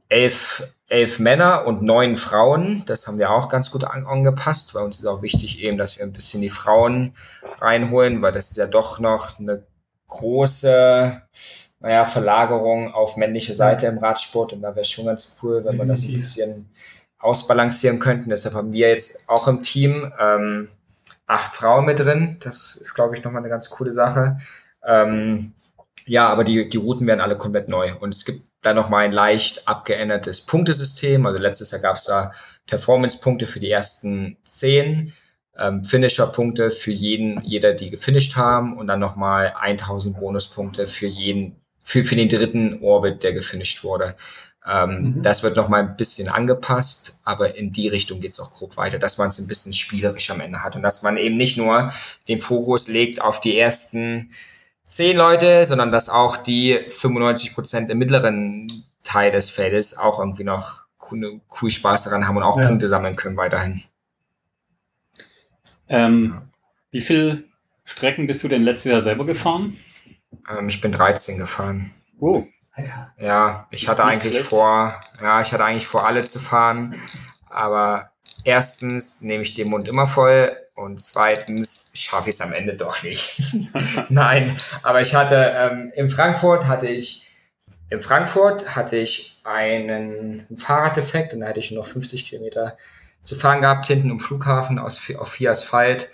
elf, elf Männer und neun Frauen. Das haben wir auch ganz gut an, angepasst. Bei uns ist auch wichtig eben, dass wir ein bisschen die Frauen reinholen, weil das ist ja doch noch eine große naja, Verlagerung auf männliche Seite im Radsport. Und da wäre schon ganz cool, wenn wir das ein bisschen ausbalancieren könnten. Deshalb haben wir jetzt auch im Team ähm, acht Frauen mit drin. Das ist, glaube ich, nochmal eine ganz coole Sache. Ähm, ja, aber die, die Routen werden alle komplett neu. Und es gibt da nochmal ein leicht abgeändertes Punktesystem. Also letztes Jahr gab es da Performance-Punkte für die ersten zehn, ähm, Finisher-Punkte für jeden, jeder, die gefinisht haben und dann nochmal 1000 Bonuspunkte für jeden, für, für den dritten Orbit, der gefinisht wurde. Ähm, mhm. Das wird noch mal ein bisschen angepasst, aber in die Richtung geht es auch grob weiter, dass man es ein bisschen spielerisch am Ende hat und dass man eben nicht nur den Fokus legt auf die ersten zehn Leute, sondern dass auch die 95 Prozent im mittleren Teil des Feldes auch irgendwie noch cool, cool Spaß daran haben und auch ja. Punkte sammeln können weiterhin. Ähm, wie viele Strecken bist du denn letztes Jahr selber gefahren? Ähm, ich bin 13 gefahren. Oh. Ja, ich hatte eigentlich schlecht. vor, ja, ich hatte eigentlich vor, alle zu fahren. Aber erstens nehme ich den Mund immer voll und zweitens schaffe ich es am Ende doch nicht. Nein, aber ich hatte ähm, in Frankfurt hatte ich in Frankfurt hatte ich einen Fahrraddefekt und da hatte ich nur noch 50 Kilometer zu fahren gehabt hinten im Flughafen aus, auf vier Asphalt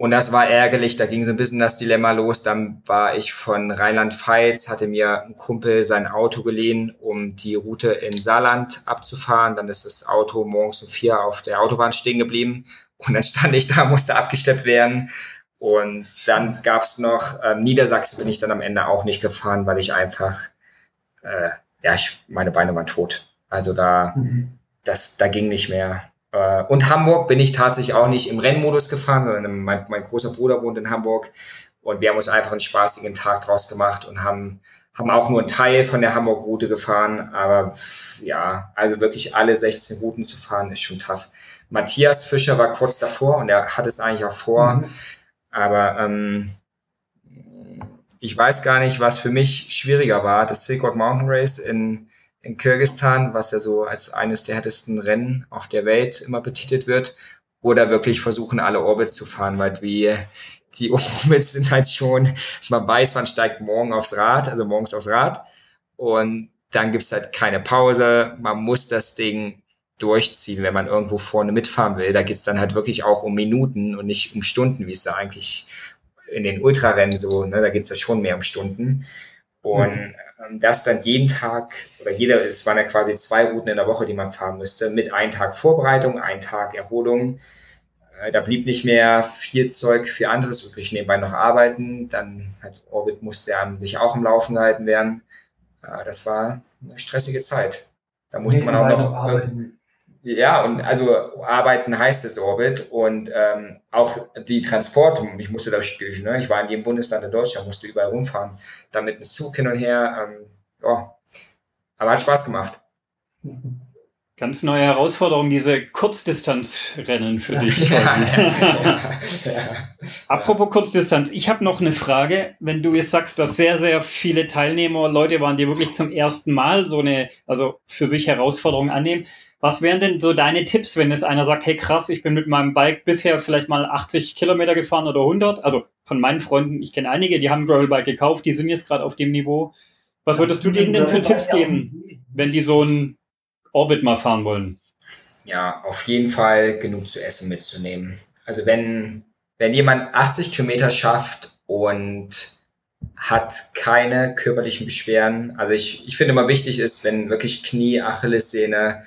und das war ärgerlich, da ging so ein bisschen das Dilemma los. Dann war ich von Rheinland-Pfalz, hatte mir ein Kumpel sein Auto geliehen, um die Route in Saarland abzufahren. Dann ist das Auto morgens um vier auf der Autobahn stehen geblieben. Und dann stand ich da, musste abgeschleppt werden. Und dann gab's noch, äh, Niedersachsen bin ich dann am Ende auch nicht gefahren, weil ich einfach, äh, ja, ich, meine Beine waren tot. Also da, mhm. das, da ging nicht mehr. Äh, und Hamburg bin ich tatsächlich auch nicht im Rennmodus gefahren, sondern mein, mein großer Bruder wohnt in Hamburg und wir haben uns einfach einen spaßigen Tag draus gemacht und haben, haben auch nur einen Teil von der Hamburg-Route gefahren. Aber ja, also wirklich alle 16 Routen zu fahren, ist schon tough. Matthias Fischer war kurz davor und er hat es eigentlich auch vor. Mhm. Aber ähm, ich weiß gar nicht, was für mich schwieriger war. Das Silk Road Mountain Race in in Kirgistan, was ja so als eines der härtesten Rennen auf der Welt immer betitelt wird, oder wirklich versuchen, alle Orbits zu fahren, weil wie die Orbits sind halt schon, man weiß, man steigt morgen aufs Rad, also morgens aufs Rad und dann gibt's halt keine Pause, man muss das Ding durchziehen, wenn man irgendwo vorne mitfahren will. Da geht's dann halt wirklich auch um Minuten und nicht um Stunden, wie es da eigentlich in den Ultrarennen so, ne, da geht's ja schon mehr um Stunden. Und mhm das dann jeden Tag oder jeder, es waren ja quasi zwei Routen in der Woche, die man fahren müsste, mit einem Tag Vorbereitung, einem Tag Erholung. Äh, da blieb nicht mehr viel Zeug für anderes übrig, nebenbei noch arbeiten. Dann hat Orbit musste ja sich auch im Laufen gehalten werden. Äh, das war eine stressige Zeit. Da musste man auch noch. Arbeiten. Ja, und also arbeiten heißt es Orbit und ähm, auch die Transporte, ich musste dadurch, ne, ich war in jedem Bundesland in Deutschland, musste überall rumfahren, damit ein Zug hin und her, ähm, ja, aber hat Spaß gemacht. Ganz neue Herausforderung, diese Kurzdistanzrennen für ja, dich. Ja, ja, Apropos Kurzdistanz, ich habe noch eine Frage. Wenn du jetzt sagst, dass sehr, sehr viele Teilnehmer, Leute waren, die wirklich zum ersten Mal so eine, also für sich Herausforderung annehmen, was wären denn so deine Tipps, wenn jetzt einer sagt, hey krass, ich bin mit meinem Bike bisher vielleicht mal 80 Kilometer gefahren oder 100? Also von meinen Freunden, ich kenne einige, die haben ein Gravelbike gekauft, die sind jetzt gerade auf dem Niveau. Was würdest du denen denn für Tipps geben, wenn die so ein Orbit mal fahren wollen? Ja, auf jeden Fall genug zu essen mitzunehmen. Also wenn, wenn jemand 80 Kilometer schafft und hat keine körperlichen Beschwerden. Also ich, ich finde immer wichtig ist, wenn wirklich Knie, Achillessehne,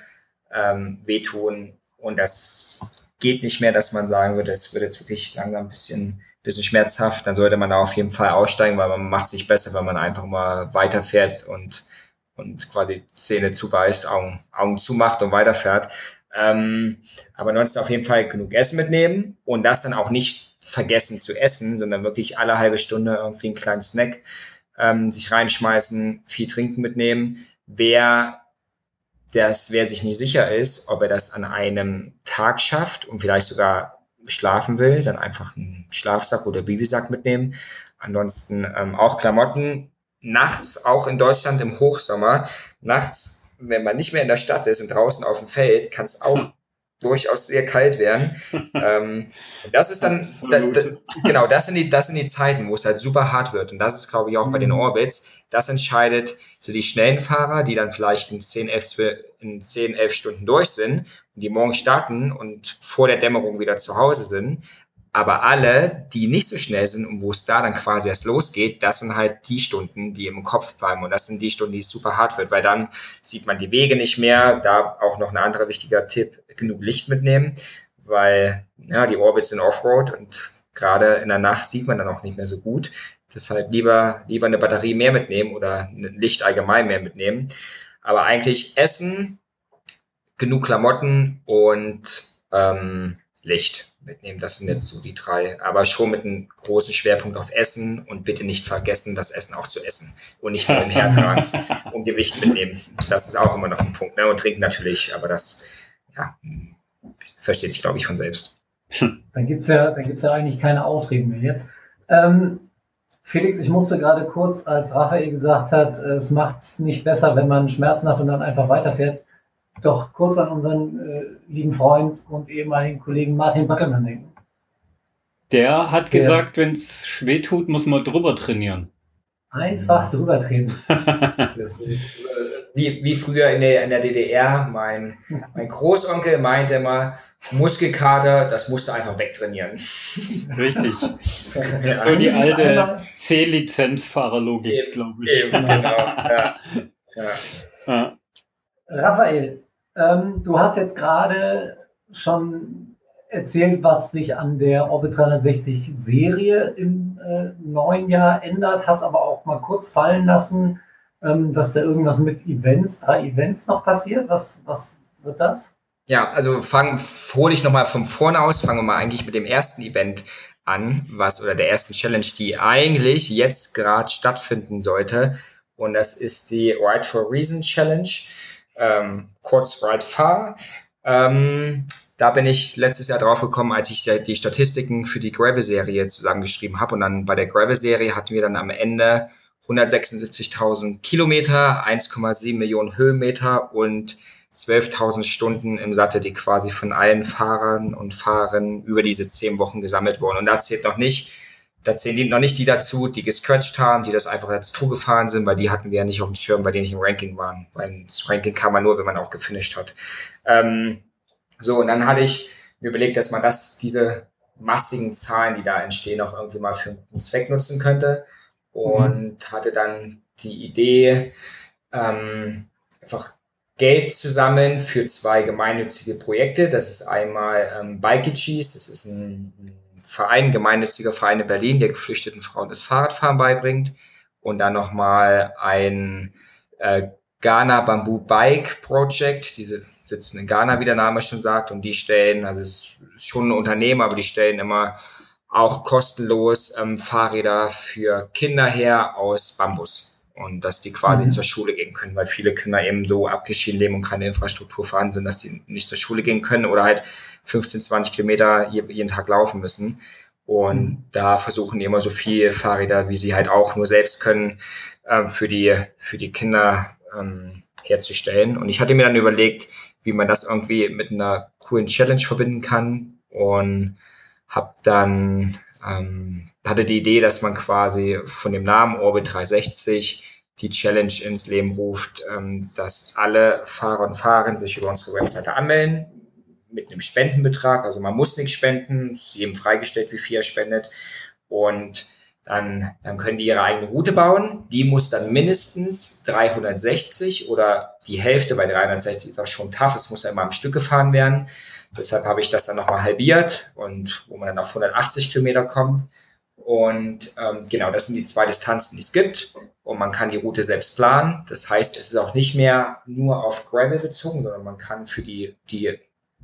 ähm, wehtun. Und das geht nicht mehr, dass man sagen würde, es wird jetzt wirklich langsam ein bisschen, bisschen schmerzhaft. Dann sollte man da auf jeden Fall aussteigen, weil man macht sich besser, wenn man einfach mal weiterfährt und, und quasi Zähne zubeißt, Augen, Augen zumacht und weiterfährt. Ähm, aber ansonsten auf jeden Fall genug Essen mitnehmen und das dann auch nicht vergessen zu essen, sondern wirklich alle halbe Stunde irgendwie einen kleinen Snack ähm, sich reinschmeißen, viel trinken mitnehmen. Wer das, wer sich nicht sicher ist, ob er das an einem Tag schafft und vielleicht sogar schlafen will, dann einfach einen Schlafsack oder Bibisack mitnehmen. Ansonsten ähm, auch Klamotten. Nachts, auch in Deutschland im Hochsommer, nachts, wenn man nicht mehr in der Stadt ist und draußen auf dem Feld, kann es auch durchaus sehr kalt werden. ähm, das ist dann, da, da, genau, das sind, die, das sind die Zeiten, wo es halt super hart wird. Und das ist, glaube ich, auch bei den mhm. Orbits. Das entscheidet so die schnellen Fahrer, die dann vielleicht in 10, 11, 12, in 10, 11 Stunden durch sind und die morgen starten und vor der Dämmerung wieder zu Hause sind. Aber alle, die nicht so schnell sind und wo es da dann quasi erst losgeht, das sind halt die Stunden, die im Kopf bleiben. Und das sind die Stunden, die super hart wird, weil dann sieht man die Wege nicht mehr. Da auch noch ein anderer wichtiger Tipp, genug Licht mitnehmen, weil ja, die Orbits sind Offroad und gerade in der Nacht sieht man dann auch nicht mehr so gut. Deshalb lieber, lieber eine Batterie mehr mitnehmen oder ein Licht allgemein mehr mitnehmen. Aber eigentlich Essen, genug Klamotten und ähm, Licht mitnehmen. Das sind jetzt so die drei. Aber schon mit einem großen Schwerpunkt auf Essen und bitte nicht vergessen, das Essen auch zu essen und nicht nur im Hertragen und Gewicht mitnehmen. Das ist auch immer noch ein Punkt. Ne? Und trinken natürlich, aber das ja, versteht sich, glaube ich, von selbst. Dann gibt es ja, dann gibt's ja eigentlich keine Ausreden mehr jetzt. Ähm, Felix, ich musste gerade kurz, als Raphael gesagt hat, es macht es nicht besser, wenn man Schmerzen hat und dann einfach weiterfährt, doch kurz an unseren äh, lieben Freund und ehemaligen Kollegen Martin Backelmann denken. Der hat Der, gesagt, wenn es schwer tut, muss man drüber trainieren. Einfach drüber trainieren. Wie, wie früher in der, in der DDR, mein, mein Großonkel meinte immer, Muskelkater, das musst du einfach wegtrainieren. Richtig. Das ist so die alte C-Lizenz-Fahrerlogik, glaube ich. Eben, genau. Ja. Ja. Ja. Raphael, ähm, du hast jetzt gerade schon erzählt, was sich an der Orbit 360 Serie im äh, neuen Jahr ändert, hast aber auch mal kurz fallen lassen, ähm, dass da irgendwas mit Events, drei Events noch passiert. Was, was wird das? Ja, also fang, hole ich nochmal von vorne aus, fangen wir mal eigentlich mit dem ersten Event an, was oder der ersten Challenge, die eigentlich jetzt gerade stattfinden sollte. Und das ist die Ride for Reason Challenge ähm, kurz Ride Far. Ähm, da bin ich letztes Jahr drauf gekommen, als ich die Statistiken für die Gravel-Serie zusammengeschrieben habe. Und dann bei der Gravel-Serie hatten wir dann am Ende 176.000 Kilometer, 1,7 Millionen Höhenmeter und 12.000 Stunden im Sattel, die quasi von allen Fahrern und Fahrern über diese zehn Wochen gesammelt wurden. Und da zählt noch nicht da zählen noch nicht die dazu, die gescratcht haben, die das einfach als Tour gefahren sind, weil die hatten wir ja nicht auf dem Schirm, weil die nicht im Ranking waren. Weil das Ranking kam man nur, wenn man auch gefinisht hat. Ähm, so, und dann hatte ich mir überlegt, dass man das, diese massigen Zahlen, die da entstehen, auch irgendwie mal für einen Zweck nutzen könnte. Und mhm. hatte dann die Idee, ähm, einfach Geld zu sammeln für zwei gemeinnützige Projekte. Das ist einmal ähm, Bike Cheese, das ist ein, ein Verein, gemeinnütziger Verein in Berlin, der geflüchteten Frauen das Fahrradfahren beibringt. Und dann nochmal ein äh, Ghana Bamboo Bike Project. Diese sitzen in Ghana, wie der Name schon sagt. Und die stellen, also es ist schon ein Unternehmen, aber die stellen immer auch kostenlos ähm, Fahrräder für Kinder her aus Bambus und dass die quasi mhm. zur Schule gehen können, weil viele Kinder eben so abgeschieden leben und keine Infrastruktur vorhanden sind, dass die nicht zur Schule gehen können oder halt 15, 20 Kilometer jeden Tag laufen müssen. Und mhm. da versuchen die immer so viel Fahrräder, wie sie halt auch nur selbst können, ähm, für die, für die Kinder ähm, herzustellen. Und ich hatte mir dann überlegt, wie man das irgendwie mit einer coolen Challenge verbinden kann und habe dann ähm, hatte die Idee, dass man quasi von dem Namen Orbit 360 die Challenge ins Leben ruft, ähm, dass alle Fahrer und Fahrerinnen sich über unsere Webseite anmelden mit einem Spendenbetrag. Also man muss nichts spenden, ist jedem freigestellt, wie viel er spendet. Und dann, dann können die ihre eigene Route bauen. Die muss dann mindestens 360 oder die Hälfte, bei 360 ist auch schon tough, es muss ja immer am Stück gefahren werden. Deshalb habe ich das dann nochmal halbiert und wo man dann auf 180 Kilometer kommt. Und ähm, genau, das sind die zwei Distanzen, die es gibt. Und man kann die Route selbst planen. Das heißt, es ist auch nicht mehr nur auf Gravel bezogen, sondern man kann für die, die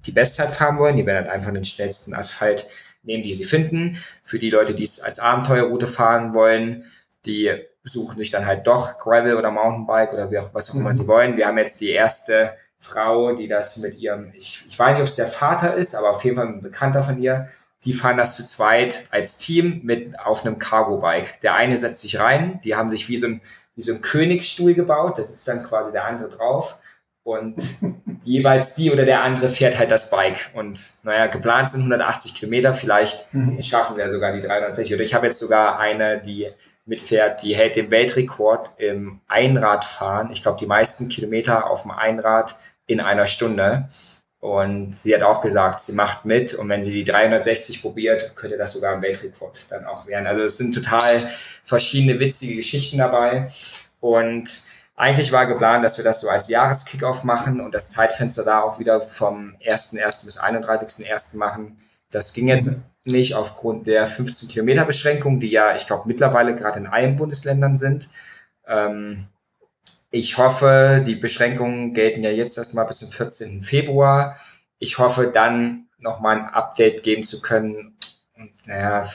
die Bestzeit fahren wollen, die werden halt einfach den schnellsten Asphalt nehmen, die sie finden. Für die Leute, die es als Abenteuerroute fahren wollen, die suchen sich dann halt doch Gravel oder Mountainbike oder wie auch, was auch immer sie wollen. Wir haben jetzt die erste Frau, die das mit ihrem, ich, ich weiß nicht, ob es der Vater ist, aber auf jeden Fall ein Bekannter von ihr, die fahren das zu zweit als Team mit auf einem Cargo-Bike. Der eine setzt sich rein, die haben sich wie so ein, wie so ein Königsstuhl gebaut, da sitzt dann quasi der andere drauf und jeweils die oder der andere fährt halt das Bike. Und naja, geplant sind 180 Kilometer, vielleicht mhm. schaffen wir sogar die 360. Oder ich habe jetzt sogar eine, die mitfährt, die hält den Weltrekord im Einradfahren. Ich glaube, die meisten Kilometer auf dem Einrad in einer Stunde. Und sie hat auch gesagt, sie macht mit und wenn sie die 360 probiert, könnte das sogar ein Weltrekord dann auch werden. Also es sind total verschiedene witzige Geschichten dabei. Und eigentlich war geplant, dass wir das so als Jahreskickoff machen und das Zeitfenster da auch wieder vom 1.1. bis 31.1. machen. Das ging jetzt. Nicht aufgrund der 15 Kilometer Beschränkung, die ja, ich glaube, mittlerweile gerade in allen Bundesländern sind. Ähm, ich hoffe, die Beschränkungen gelten ja jetzt erstmal bis zum 14. Februar. Ich hoffe dann nochmal ein Update geben zu können. Und naja,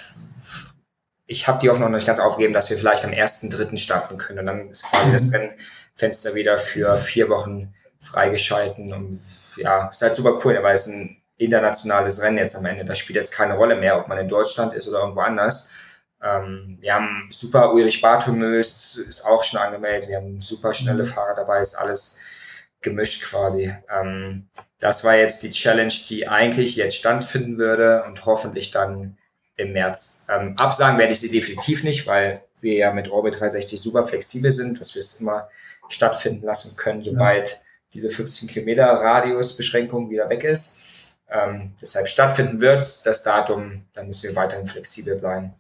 ich habe die Hoffnung noch nicht ganz aufgegeben, dass wir vielleicht am 1.3. starten können. Und dann ist quasi das mhm. Rennfenster wieder für vier Wochen freigeschalten. Und ja, ist halt super cool, weil es ein internationales Rennen jetzt am Ende. Das spielt jetzt keine Rolle mehr, ob man in Deutschland ist oder irgendwo anders. Ähm, wir haben super Ulrich Barthomös, ist auch schon angemeldet. Wir haben super schnelle mhm. Fahrer dabei, ist alles gemischt quasi. Ähm, das war jetzt die Challenge, die eigentlich jetzt stattfinden würde und hoffentlich dann im März. Ähm, absagen werde ich sie definitiv nicht, weil wir ja mit Orbit 360 super flexibel sind, dass wir es immer stattfinden lassen können, sobald ja. diese 15 Kilometer Radiusbeschränkung wieder weg ist. Ähm, deshalb stattfinden wird das Datum, da müssen wir weiterhin flexibel bleiben.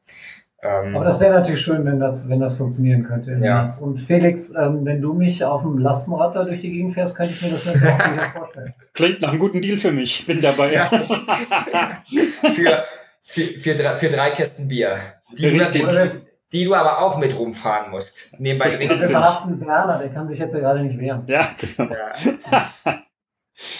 Ähm, Aber das wäre natürlich schön, wenn das, wenn das funktionieren könnte. Ja. Und Felix, ähm, wenn du mich auf dem Lastenrad da durch die Gegend fährst, könnte ich mir das nicht auch vorstellen. Klingt nach einem guten Deal für mich. Bin dabei. Ja, für, für, für, drei, für drei Kästen Bier. Die, du, die du aber auch mit rumfahren musst. Nebenbei wir verhaften Werner, der kann sich jetzt ja gerade nicht wehren. Ja, genau. Ja.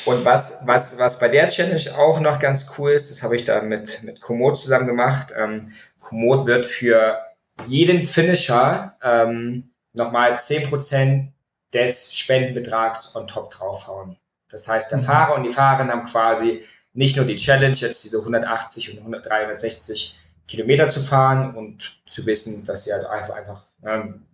Und was, was, was bei der Challenge auch noch ganz cool ist, das habe ich da mit, mit Komoot zusammen gemacht. Ähm, Komoot wird für jeden Finisher ähm, nochmal 10% des Spendenbetrags on top draufhauen. Das heißt, der mhm. Fahrer und die Fahrerin haben quasi nicht nur die Challenge, jetzt diese 180 und 360 Kilometer zu fahren und zu wissen, dass sie halt einfach, einfach ähm,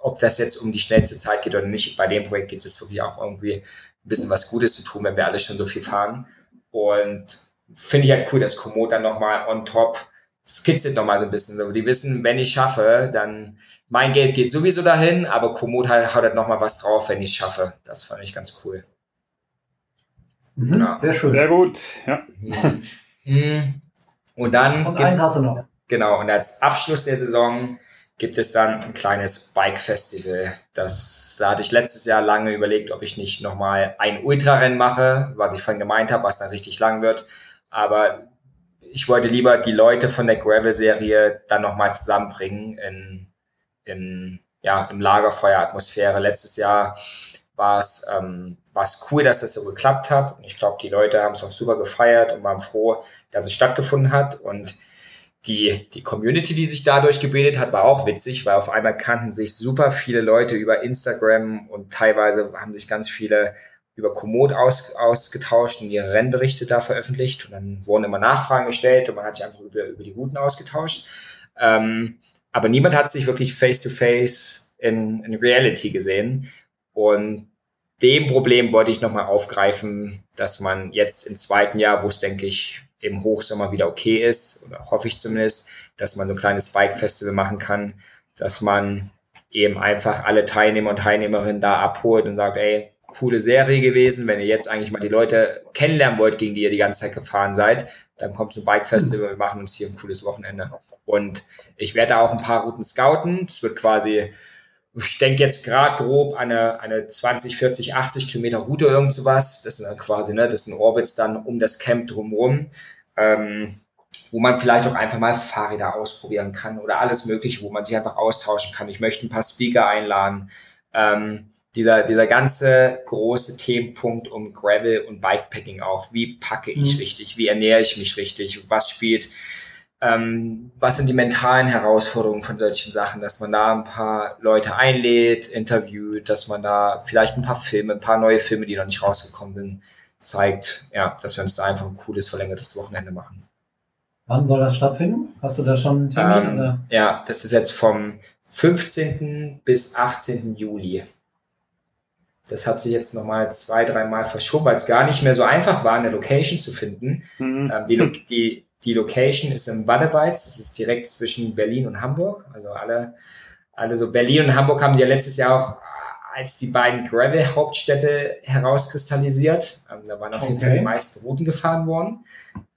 ob das jetzt um die schnellste Zeit geht oder nicht. Bei dem Projekt geht es jetzt wirklich auch irgendwie bisschen was Gutes zu tun, wenn wir alle schon so viel fahren. Und finde ich halt cool, dass Komoot dann nochmal on top skizzelt nochmal so ein bisschen. So, die wissen, wenn ich schaffe, dann mein Geld geht sowieso dahin, aber Komoot halt, hat halt nochmal was drauf, wenn ich es schaffe. Das fand ich ganz cool. Mhm, ja. Sehr schön. Sehr gut, ja. Mhm. Und dann gibt's, noch. Genau, und als Abschluss der Saison gibt es dann ein kleines Bike-Festival. Das, da hatte ich letztes Jahr lange überlegt, ob ich nicht nochmal ein Ultrarennen mache, was ich vorhin gemeint habe, was dann richtig lang wird. Aber ich wollte lieber die Leute von der Gravel-Serie dann nochmal zusammenbringen in, in, ja, im Lagerfeuer-Atmosphäre. Letztes Jahr war es ähm, war's cool, dass das so geklappt hat. Ich glaube, die Leute haben es auch super gefeiert und waren froh, dass es stattgefunden hat. Und die, die Community, die sich dadurch gebildet hat, war auch witzig, weil auf einmal kannten sich super viele Leute über Instagram und teilweise haben sich ganz viele über Komoot aus, ausgetauscht und ihre Rennberichte da veröffentlicht. Und dann wurden immer Nachfragen gestellt und man hat sich einfach über, über die Routen ausgetauscht. Ähm, aber niemand hat sich wirklich face-to-face -face in, in Reality gesehen. Und dem Problem wollte ich nochmal aufgreifen, dass man jetzt im zweiten Jahr, wo es, denke ich, im Hochsommer wieder okay ist, oder hoffe ich zumindest, dass man so ein kleines Bike-Festival machen kann, dass man eben einfach alle Teilnehmer und Teilnehmerinnen da abholt und sagt, ey, coole Serie gewesen. Wenn ihr jetzt eigentlich mal die Leute kennenlernen wollt, gegen die ihr die ganze Zeit gefahren seid, dann kommt zum Bike Festival. Wir machen uns hier ein cooles Wochenende. Und ich werde auch ein paar Routen scouten. Es wird quasi, ich denke jetzt gerade grob eine, eine 20, 40, 80 Kilometer Route irgend sowas. Das sind dann quasi, ne, das sind Orbits dann um das Camp drumherum. Ähm, wo man vielleicht auch einfach mal Fahrräder ausprobieren kann oder alles mögliche, wo man sich einfach austauschen kann. Ich möchte ein paar Speaker einladen. Ähm, dieser, dieser ganze große Themenpunkt um Gravel und Bikepacking auch. Wie packe ich mhm. richtig? Wie ernähre ich mich richtig? Was spielt, ähm, was sind die mentalen Herausforderungen von solchen Sachen, dass man da ein paar Leute einlädt, interviewt, dass man da vielleicht ein paar Filme, ein paar neue Filme, die noch nicht rausgekommen sind, zeigt, ja, dass wir uns da einfach ein cooles verlängertes Wochenende machen. Wann soll das stattfinden? Hast du da schon einen Termin? Ähm, ja, das ist jetzt vom 15. bis 18. Juli. Das hat sich jetzt nochmal zwei, dreimal verschoben, weil es gar nicht mehr so einfach war, eine Location zu finden. Mhm. Ähm, die, die, die Location ist in Wadeweiz, das ist direkt zwischen Berlin und Hamburg. Also alle, alle so Berlin und Hamburg haben ja letztes Jahr auch als die beiden Gravel-Hauptstädte herauskristallisiert. Ähm, da waren auf jeden Fall die meisten Routen gefahren worden.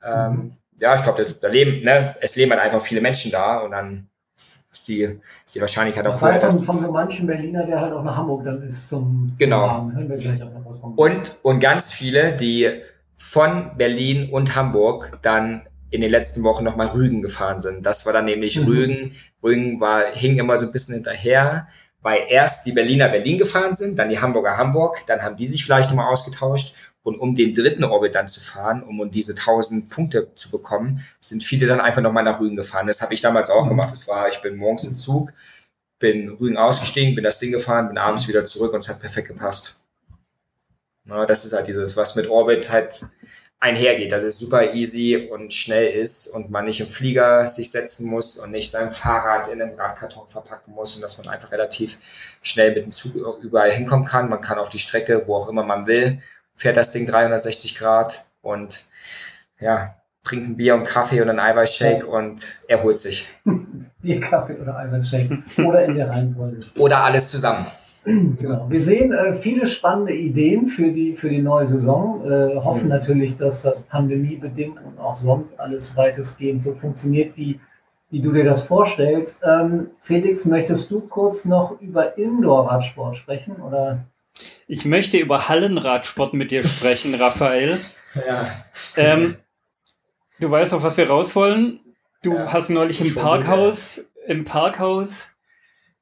Ähm, mhm. Ja, ich glaube, da leben, ne, es leben halt einfach viele Menschen da und dann ist die, ist die Wahrscheinlichkeit auch hoch. Das von, von so manchen Berliner, der halt auch nach Hamburg dann ist zum Genau. Zum und, und ganz viele, die von Berlin und Hamburg dann in den letzten Wochen nochmal Rügen gefahren sind. Das war dann nämlich mhm. Rügen. Rügen war, hing immer so ein bisschen hinterher, weil erst die Berliner Berlin gefahren sind, dann die Hamburger Hamburg, dann haben die sich vielleicht nochmal ausgetauscht und um den dritten Orbit dann zu fahren, um, um diese 1000 Punkte zu bekommen, sind viele dann einfach nochmal nach Rügen gefahren. Das habe ich damals auch mhm. gemacht. Das war, ich bin morgens im Zug, bin Rügen ausgestiegen, bin das Ding gefahren, bin abends wieder zurück und es hat perfekt gepasst. Na, das ist halt dieses, was mit Orbit halt einhergeht, dass es super easy und schnell ist und man nicht im Flieger sich setzen muss und nicht sein Fahrrad in einen Radkarton verpacken muss und dass man einfach relativ schnell mit dem Zug überall hinkommen kann. Man kann auf die Strecke, wo auch immer man will, fährt das Ding 360 Grad und ja, trinkt ein Bier und Kaffee und einen Eiweißshake und erholt sich. Bier, Kaffee oder Eiweißshake. Oder in der Reihenfolge. Oder alles zusammen. Genau. Wir sehen äh, viele spannende Ideen für die, für die neue Saison. Äh, hoffen mhm. natürlich, dass das pandemiebedingt und auch sonst alles weitestgehend so funktioniert, wie, wie du dir das vorstellst. Ähm, Felix, möchtest du kurz noch über Indoor-Radsport sprechen? Oder? Ich möchte über Hallenradsport mit dir sprechen, Raphael. Ja. Ähm, du weißt auf was wir raus wollen. Du ja, hast neulich im Parkhaus, im Parkhaus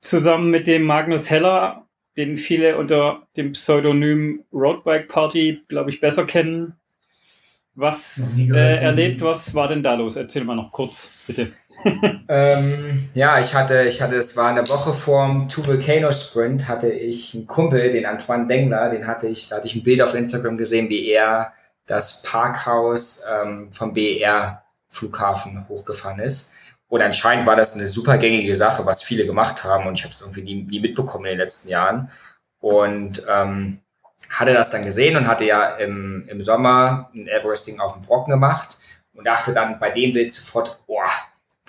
zusammen mit dem Magnus Heller, den viele unter dem Pseudonym Roadbike Party, glaube ich, besser kennen. Was äh, erlebt, was war denn da los? Erzähl mal noch kurz, bitte. ähm, ja, ich hatte, ich hatte, es war eine Woche vorm Two Volcano Sprint, hatte ich einen Kumpel, den Antoine Dengler, den hatte ich, da hatte ich ein Bild auf Instagram gesehen, wie er das Parkhaus ähm, vom BER Flughafen hochgefahren ist. Und anscheinend war das eine super gängige Sache, was viele gemacht haben und ich habe es irgendwie nie, nie mitbekommen in den letzten Jahren. Und ähm, hatte das dann gesehen und hatte ja im, im Sommer ein Everesting auf dem Brocken gemacht und dachte dann bei dem Bild sofort, boah,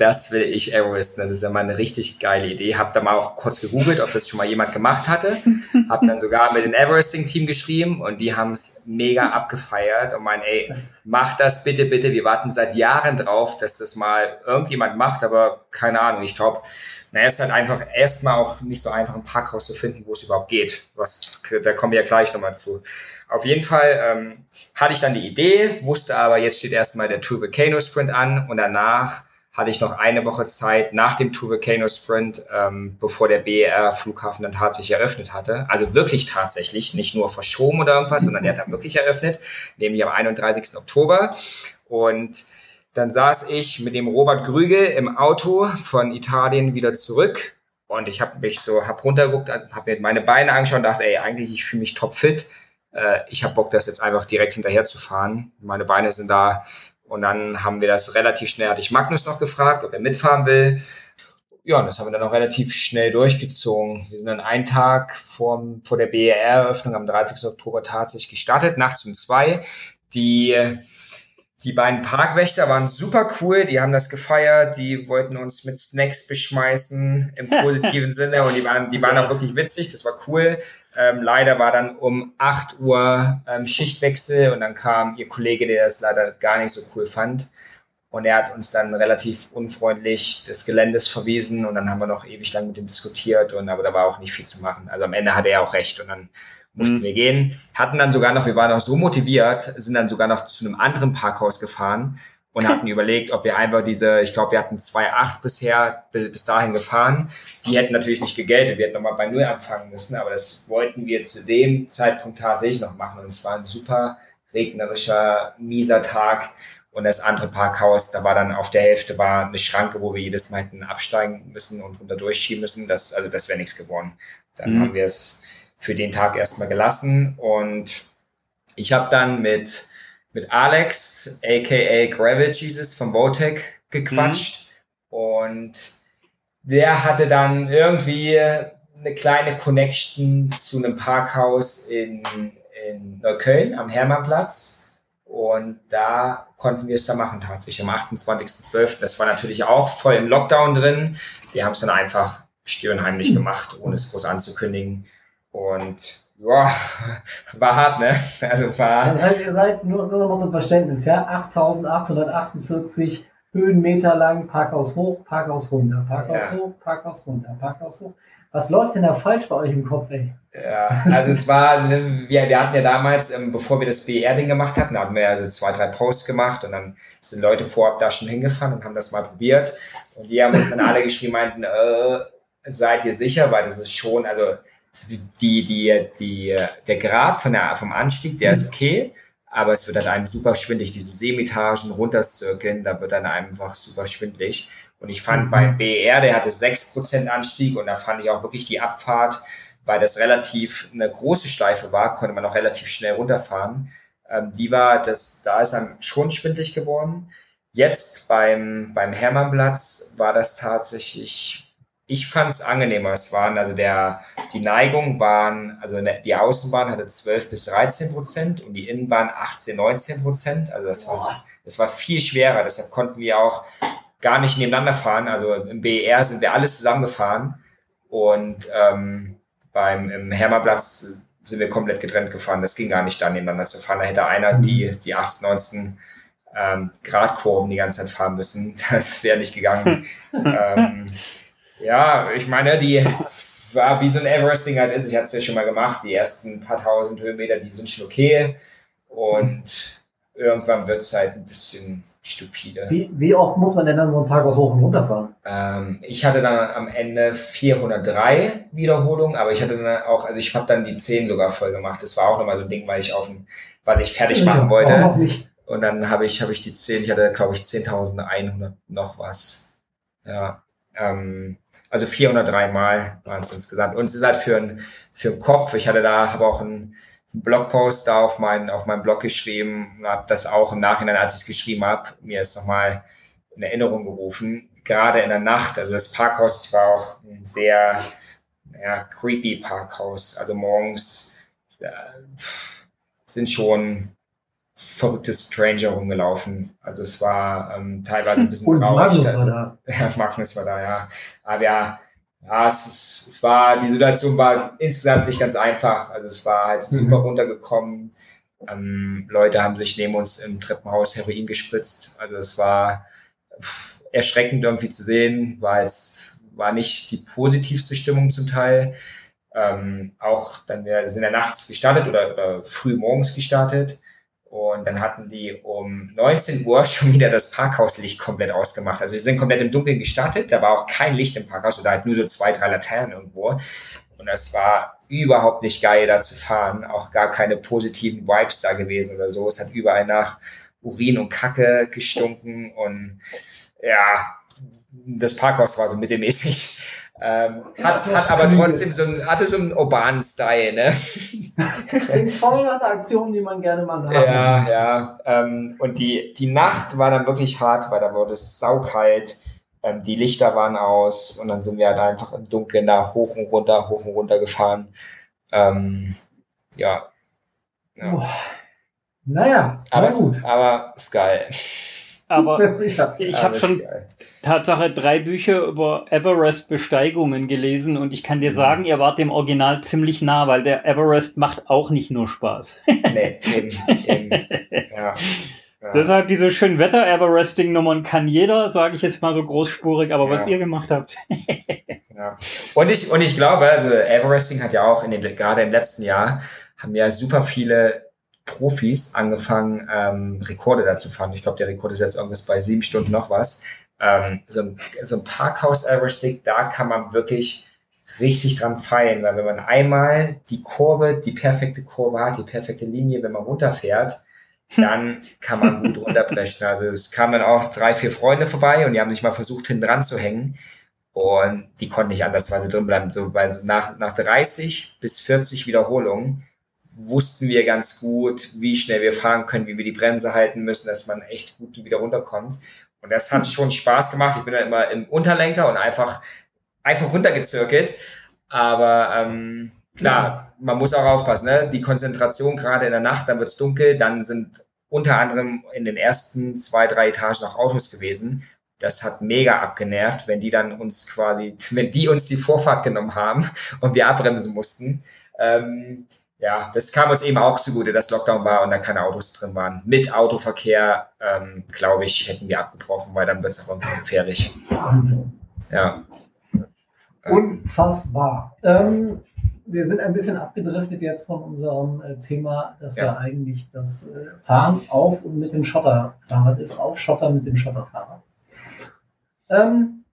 das will ich Everesten. Das ist ja mal eine richtig geile Idee. Hab da mal auch kurz gegoogelt, ob das schon mal jemand gemacht hatte. Hab dann sogar mit dem Everesting-Team geschrieben und die haben es mega abgefeiert und meinen, ey, mach das bitte, bitte. Wir warten seit Jahren drauf, dass das mal irgendjemand macht, aber keine Ahnung. Ich glaube, naja, es ist halt einfach erstmal auch nicht so einfach, ein Parkhaus zu finden, wo es überhaupt geht. Was, da kommen wir ja gleich nochmal zu. Auf jeden Fall ähm, hatte ich dann die Idee, wusste aber, jetzt steht erstmal der Tour Volcano Sprint an und danach hatte ich noch eine Woche Zeit nach dem Tour Volcano Sprint, ähm, bevor der BER Flughafen dann tatsächlich eröffnet hatte. Also wirklich tatsächlich, nicht nur verschoben oder irgendwas, sondern der hat dann wirklich eröffnet, nämlich am 31. Oktober. Und dann saß ich mit dem Robert Grüge im Auto von Italien wieder zurück und ich habe mich so, hab runtergeguckt, habe mir meine Beine angeschaut und dachte, ey, eigentlich, ich fühle mich topfit. Äh, ich habe Bock, das jetzt einfach direkt hinterher zu fahren. Meine Beine sind da. Und dann haben wir das relativ schnell, hatte ich Magnus noch gefragt, ob er mitfahren will. Ja, und das haben wir dann auch relativ schnell durchgezogen. Wir sind dann einen Tag vor, vor der BER-Eröffnung am 30. Oktober tatsächlich gestartet, nachts um zwei. Die die beiden Parkwächter waren super cool, die haben das gefeiert, die wollten uns mit Snacks beschmeißen im positiven Sinne und die waren, die waren auch wirklich witzig, das war cool. Ähm, leider war dann um 8 Uhr ähm, Schichtwechsel und dann kam ihr Kollege, der das leider gar nicht so cool fand. Und er hat uns dann relativ unfreundlich des Geländes verwiesen und dann haben wir noch ewig lang mit ihm diskutiert und aber da war auch nicht viel zu machen. Also am Ende hatte er auch recht und dann mussten mhm. wir gehen. Hatten dann sogar noch, wir waren auch so motiviert, sind dann sogar noch zu einem anderen Parkhaus gefahren und hatten überlegt, ob wir einfach diese, ich glaube, wir hatten 2,8 bisher bis dahin gefahren. Die hätten natürlich nicht gegeltet, wir hätten nochmal bei Null anfangen müssen, aber das wollten wir zu dem Zeitpunkt tatsächlich noch machen. Und es war ein super regnerischer, mieser Tag. Und das andere Parkhaus, da war dann auf der Hälfte war eine Schranke, wo wir jedes Mal hätten absteigen müssen und runter durchschieben müssen. Das, also das wäre nichts geworden. Dann mhm. haben wir es für den Tag erstmal gelassen. Und ich habe dann mit mit Alex, aka Gravel Jesus vom Votec, gequatscht. Mhm. Und der hatte dann irgendwie eine kleine Connection zu einem Parkhaus in, in Neukölln am Hermannplatz. Und da konnten wir es da machen, tatsächlich am 28.12. Das war natürlich auch voll im Lockdown drin. Wir haben es dann einfach stirnheimlich mhm. gemacht, ohne es groß anzukündigen. Und Boah, war hart, ne? Also war. Das heißt, ihr seid nur, nur noch mal zum Verständnis, ja? 8848 Höhenmeter lang, Parkhaus hoch, Parkhaus runter, Parkhaus ja. hoch, Parkhaus runter, Parkhaus hoch. Was läuft denn da falsch bei euch im Kopf, ey? Ja, also es war, wir, wir hatten ja damals, ähm, bevor wir das BR-Ding gemacht hatten, hatten wir ja also zwei, drei Posts gemacht und dann sind Leute vorab da schon hingefahren und haben das mal probiert. Und die haben uns dann alle geschrieben, meinten, äh, seid ihr sicher, weil das ist schon, also die, die, die, der Grad von der, vom Anstieg, der ist okay, aber es wird dann einem super schwindlig. Diese Seemetagen runterzirkeln, da wird dann einfach super schwindlig. Und ich fand mhm. beim BR, der hatte 6% Anstieg und da fand ich auch wirklich die Abfahrt, weil das relativ eine große Schleife war, konnte man auch relativ schnell runterfahren. Ähm, die war, das, da ist dann schon schwindlig geworden. Jetzt beim, beim Hermannplatz war das tatsächlich ich fand es angenehmer. Es waren, also der, die Neigung waren, also die Außenbahn hatte 12 bis 13 Prozent und die Innenbahn 18, 19 Prozent. Also das war, das war viel schwerer. Deshalb konnten wir auch gar nicht nebeneinander fahren. Also im BER sind wir alles zusammengefahren und ähm, beim im Hermannplatz sind wir komplett getrennt gefahren. Das ging gar nicht da nebeneinander zu fahren. Da hätte einer die, die 18, 19 ähm, Gradkurven die ganze Zeit fahren müssen. Das wäre nicht gegangen. ähm, ja, ich meine, die war wie so ein Everesting halt ist. Ich hatte es ja schon mal gemacht. Die ersten paar tausend Höhenmeter, die sind schon okay. Und irgendwann wird es halt ein bisschen stupide. Wie, wie, oft muss man denn dann so ein Parkhaus hoch und runter fahren? Ähm, ich hatte dann am Ende 403 Wiederholungen, aber ich hatte dann auch, also ich habe dann die 10 sogar voll gemacht. Das war auch nochmal so ein Ding, weil ich auf dem, was ich fertig machen wollte. Und dann habe ich, habe ich die 10, ich hatte glaube ich 10.100 noch was. Ja. Ähm, also 403 Mal waren es insgesamt. Und es ist halt für, ein, für Kopf. Ich hatte da, habe auch einen, einen Blogpost da auf, mein, auf meinem Blog geschrieben, habe das auch im Nachhinein, als ich es geschrieben habe, mir ist nochmal in Erinnerung gerufen. Gerade in der Nacht, also das Parkhaus war auch ein sehr ja, creepy Parkhaus. Also morgens äh, sind schon verrückte Stranger rumgelaufen. Also es war ähm, teilweise ein bisschen traurig. Magnus war da. Ja, Magnus war da, ja. Aber ja, ja es, ist, es war, die Situation war insgesamt nicht ganz einfach. Also es war halt mhm. super runtergekommen. Ähm, Leute haben sich neben uns im Treppenhaus Heroin gespritzt. Also es war erschreckend irgendwie zu sehen, weil es war nicht die positivste Stimmung zum Teil. Ähm, auch dann, wir sind ja nachts gestartet oder, oder früh morgens gestartet. Und dann hatten die um 19 Uhr schon wieder das Parkhauslicht komplett ausgemacht. Also wir sind komplett im Dunkeln gestartet. Da war auch kein Licht im Parkhaus oder halt nur so zwei, drei Laternen irgendwo. Und das war überhaupt nicht geil, da zu fahren. Auch gar keine positiven Vibes da gewesen oder so. Es hat überall nach Urin und Kacke gestunken. Und ja, das Parkhaus war so mittelmäßig. Ähm, hat, hat aber trotzdem so ein, hatte so einen urbanen Style, ne? Voll eine Aktion, die man gerne mal hat. Ja, ja. Ähm, und die, die Nacht war dann wirklich hart, weil da wurde es saukalt. Ähm, die Lichter waren aus und dann sind wir halt einfach im Dunkeln da hoch und runter, hoch und runter gefahren. Ähm, ja. ja. Naja, aber, gut. aber ist geil. Aber ich habe schon Tatsache drei Bücher über Everest-Besteigungen gelesen und ich kann dir mhm. sagen, ihr wart dem Original ziemlich nah, weil der Everest macht auch nicht nur Spaß. Nee, eben, eben. Ja. Ja. Deshalb diese schönen Wetter-Everesting-Nummern kann jeder, sage ich jetzt mal so großspurig, aber ja. was ihr gemacht habt. ja. Und ich, und ich glaube, also Everesting hat ja auch in den, gerade im letzten Jahr, haben ja super viele Profis angefangen, ähm, Rekorde dazu fahren. Ich glaube, der Rekord ist jetzt irgendwas bei sieben Stunden noch was. Ähm, so, ein, so ein Parkhaus Everestick, da kann man wirklich richtig dran feilen, weil wenn man einmal die Kurve, die perfekte Kurve hat, die perfekte Linie, wenn man runterfährt, dann kann man gut runterbrechen. Also es kamen dann auch drei, vier Freunde vorbei und die haben sich mal versucht, hinten dran zu hängen. Und die konnten nicht anders, weil sie drin bleiben. So, weil so nach, nach 30 bis 40 Wiederholungen wussten wir ganz gut, wie schnell wir fahren können, wie wir die Bremse halten müssen, dass man echt gut wieder runterkommt. Und das hat schon Spaß gemacht. Ich bin da immer im Unterlenker und einfach, einfach runtergezirkelt. Aber ähm, klar, man muss auch aufpassen, ne? Die Konzentration gerade in der Nacht, dann wird's dunkel, dann sind unter anderem in den ersten zwei, drei Etagen noch Autos gewesen. Das hat mega abgenervt, wenn die dann uns quasi, wenn die uns die Vorfahrt genommen haben und wir abbremsen mussten. Ähm, ja, das kam uns eben auch zugute, dass Lockdown war und da keine Autos drin waren. Mit Autoverkehr, ähm, glaube ich, hätten wir abgebrochen, weil dann wird es auch irgendwann gefährlich. Wahnsinn. Ja. Unfassbar. Ähm, wir sind ein bisschen abgedriftet jetzt von unserem äh, Thema, dass ja. ja, eigentlich das äh, Fahren auf und mit dem Schotterfahrrad ist, auf Schotter mit dem Schotterfahrrad. Ähm,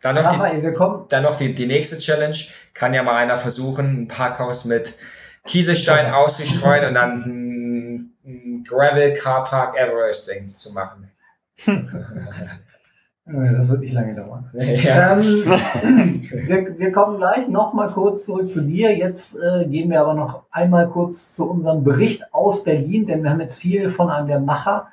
dann noch, die, dann noch die, die nächste Challenge. Kann ja mal einer versuchen, ein Parkhaus mit Kieselstein auszustreuen und dann ein, Gravel Car Park Everesting zu machen. Das wird nicht lange dauern. Ja. Ähm, wir, wir, kommen gleich noch mal kurz zurück zu dir. Jetzt äh, gehen wir aber noch einmal kurz zu unserem Bericht aus Berlin, denn wir haben jetzt viel von einem der Macher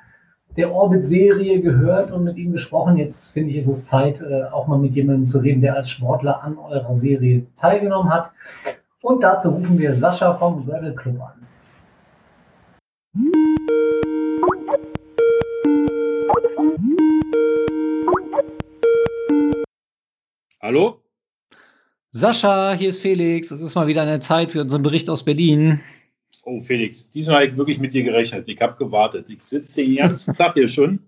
der Orbit-Serie gehört und mit ihm gesprochen. Jetzt finde ich, ist es Zeit, äh, auch mal mit jemandem zu reden, der als Sportler an eurer Serie teilgenommen hat. Und dazu rufen wir Sascha vom Gravel Club an. Hallo? Sascha, hier ist Felix. Es ist mal wieder eine Zeit für unseren Bericht aus Berlin. Oh, Felix, diesmal habe ich wirklich mit dir gerechnet. Ich habe gewartet. Ich sitze den ganzen Tag hier schon.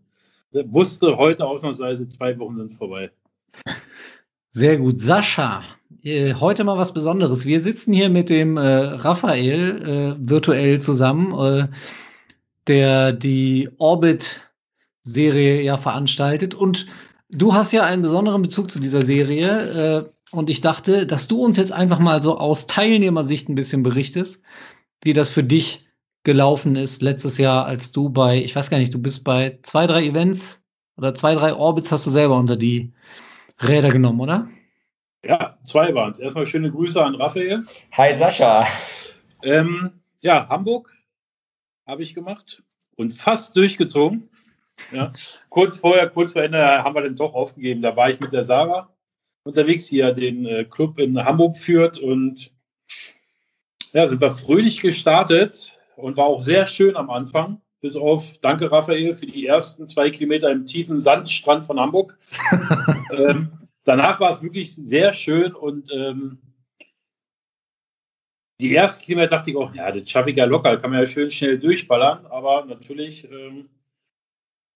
Wusste heute ausnahmsweise, zwei Wochen sind vorbei. Sehr gut. Sascha, heute mal was Besonderes. Wir sitzen hier mit dem äh, Raphael äh, virtuell zusammen, äh, der die Orbit-Serie ja veranstaltet. Und du hast ja einen besonderen Bezug zu dieser Serie. Äh, und ich dachte, dass du uns jetzt einfach mal so aus Teilnehmersicht ein bisschen berichtest, wie das für dich gelaufen ist letztes Jahr, als du bei, ich weiß gar nicht, du bist bei zwei, drei Events oder zwei, drei Orbits hast du selber unter die Räder genommen, oder? Ja, zwei waren es. Erstmal schöne Grüße an Raphael. Hi Sascha. Ähm, ja, Hamburg habe ich gemacht und fast durchgezogen. Ja. Kurz vorher, kurz vor Ende haben wir den doch aufgegeben. Da war ich mit der Sarah unterwegs, die ja den äh, Club in Hamburg führt und ja, sind wir fröhlich gestartet und war auch sehr schön am Anfang. Bis auf, danke Raphael, für die ersten zwei Kilometer im tiefen Sandstrand von Hamburg. ähm, danach war es wirklich sehr schön und ähm, die ersten Kilometer dachte ich auch, ja, das schaffe ich ja locker, kann man ja schön schnell durchballern, aber natürlich, ähm,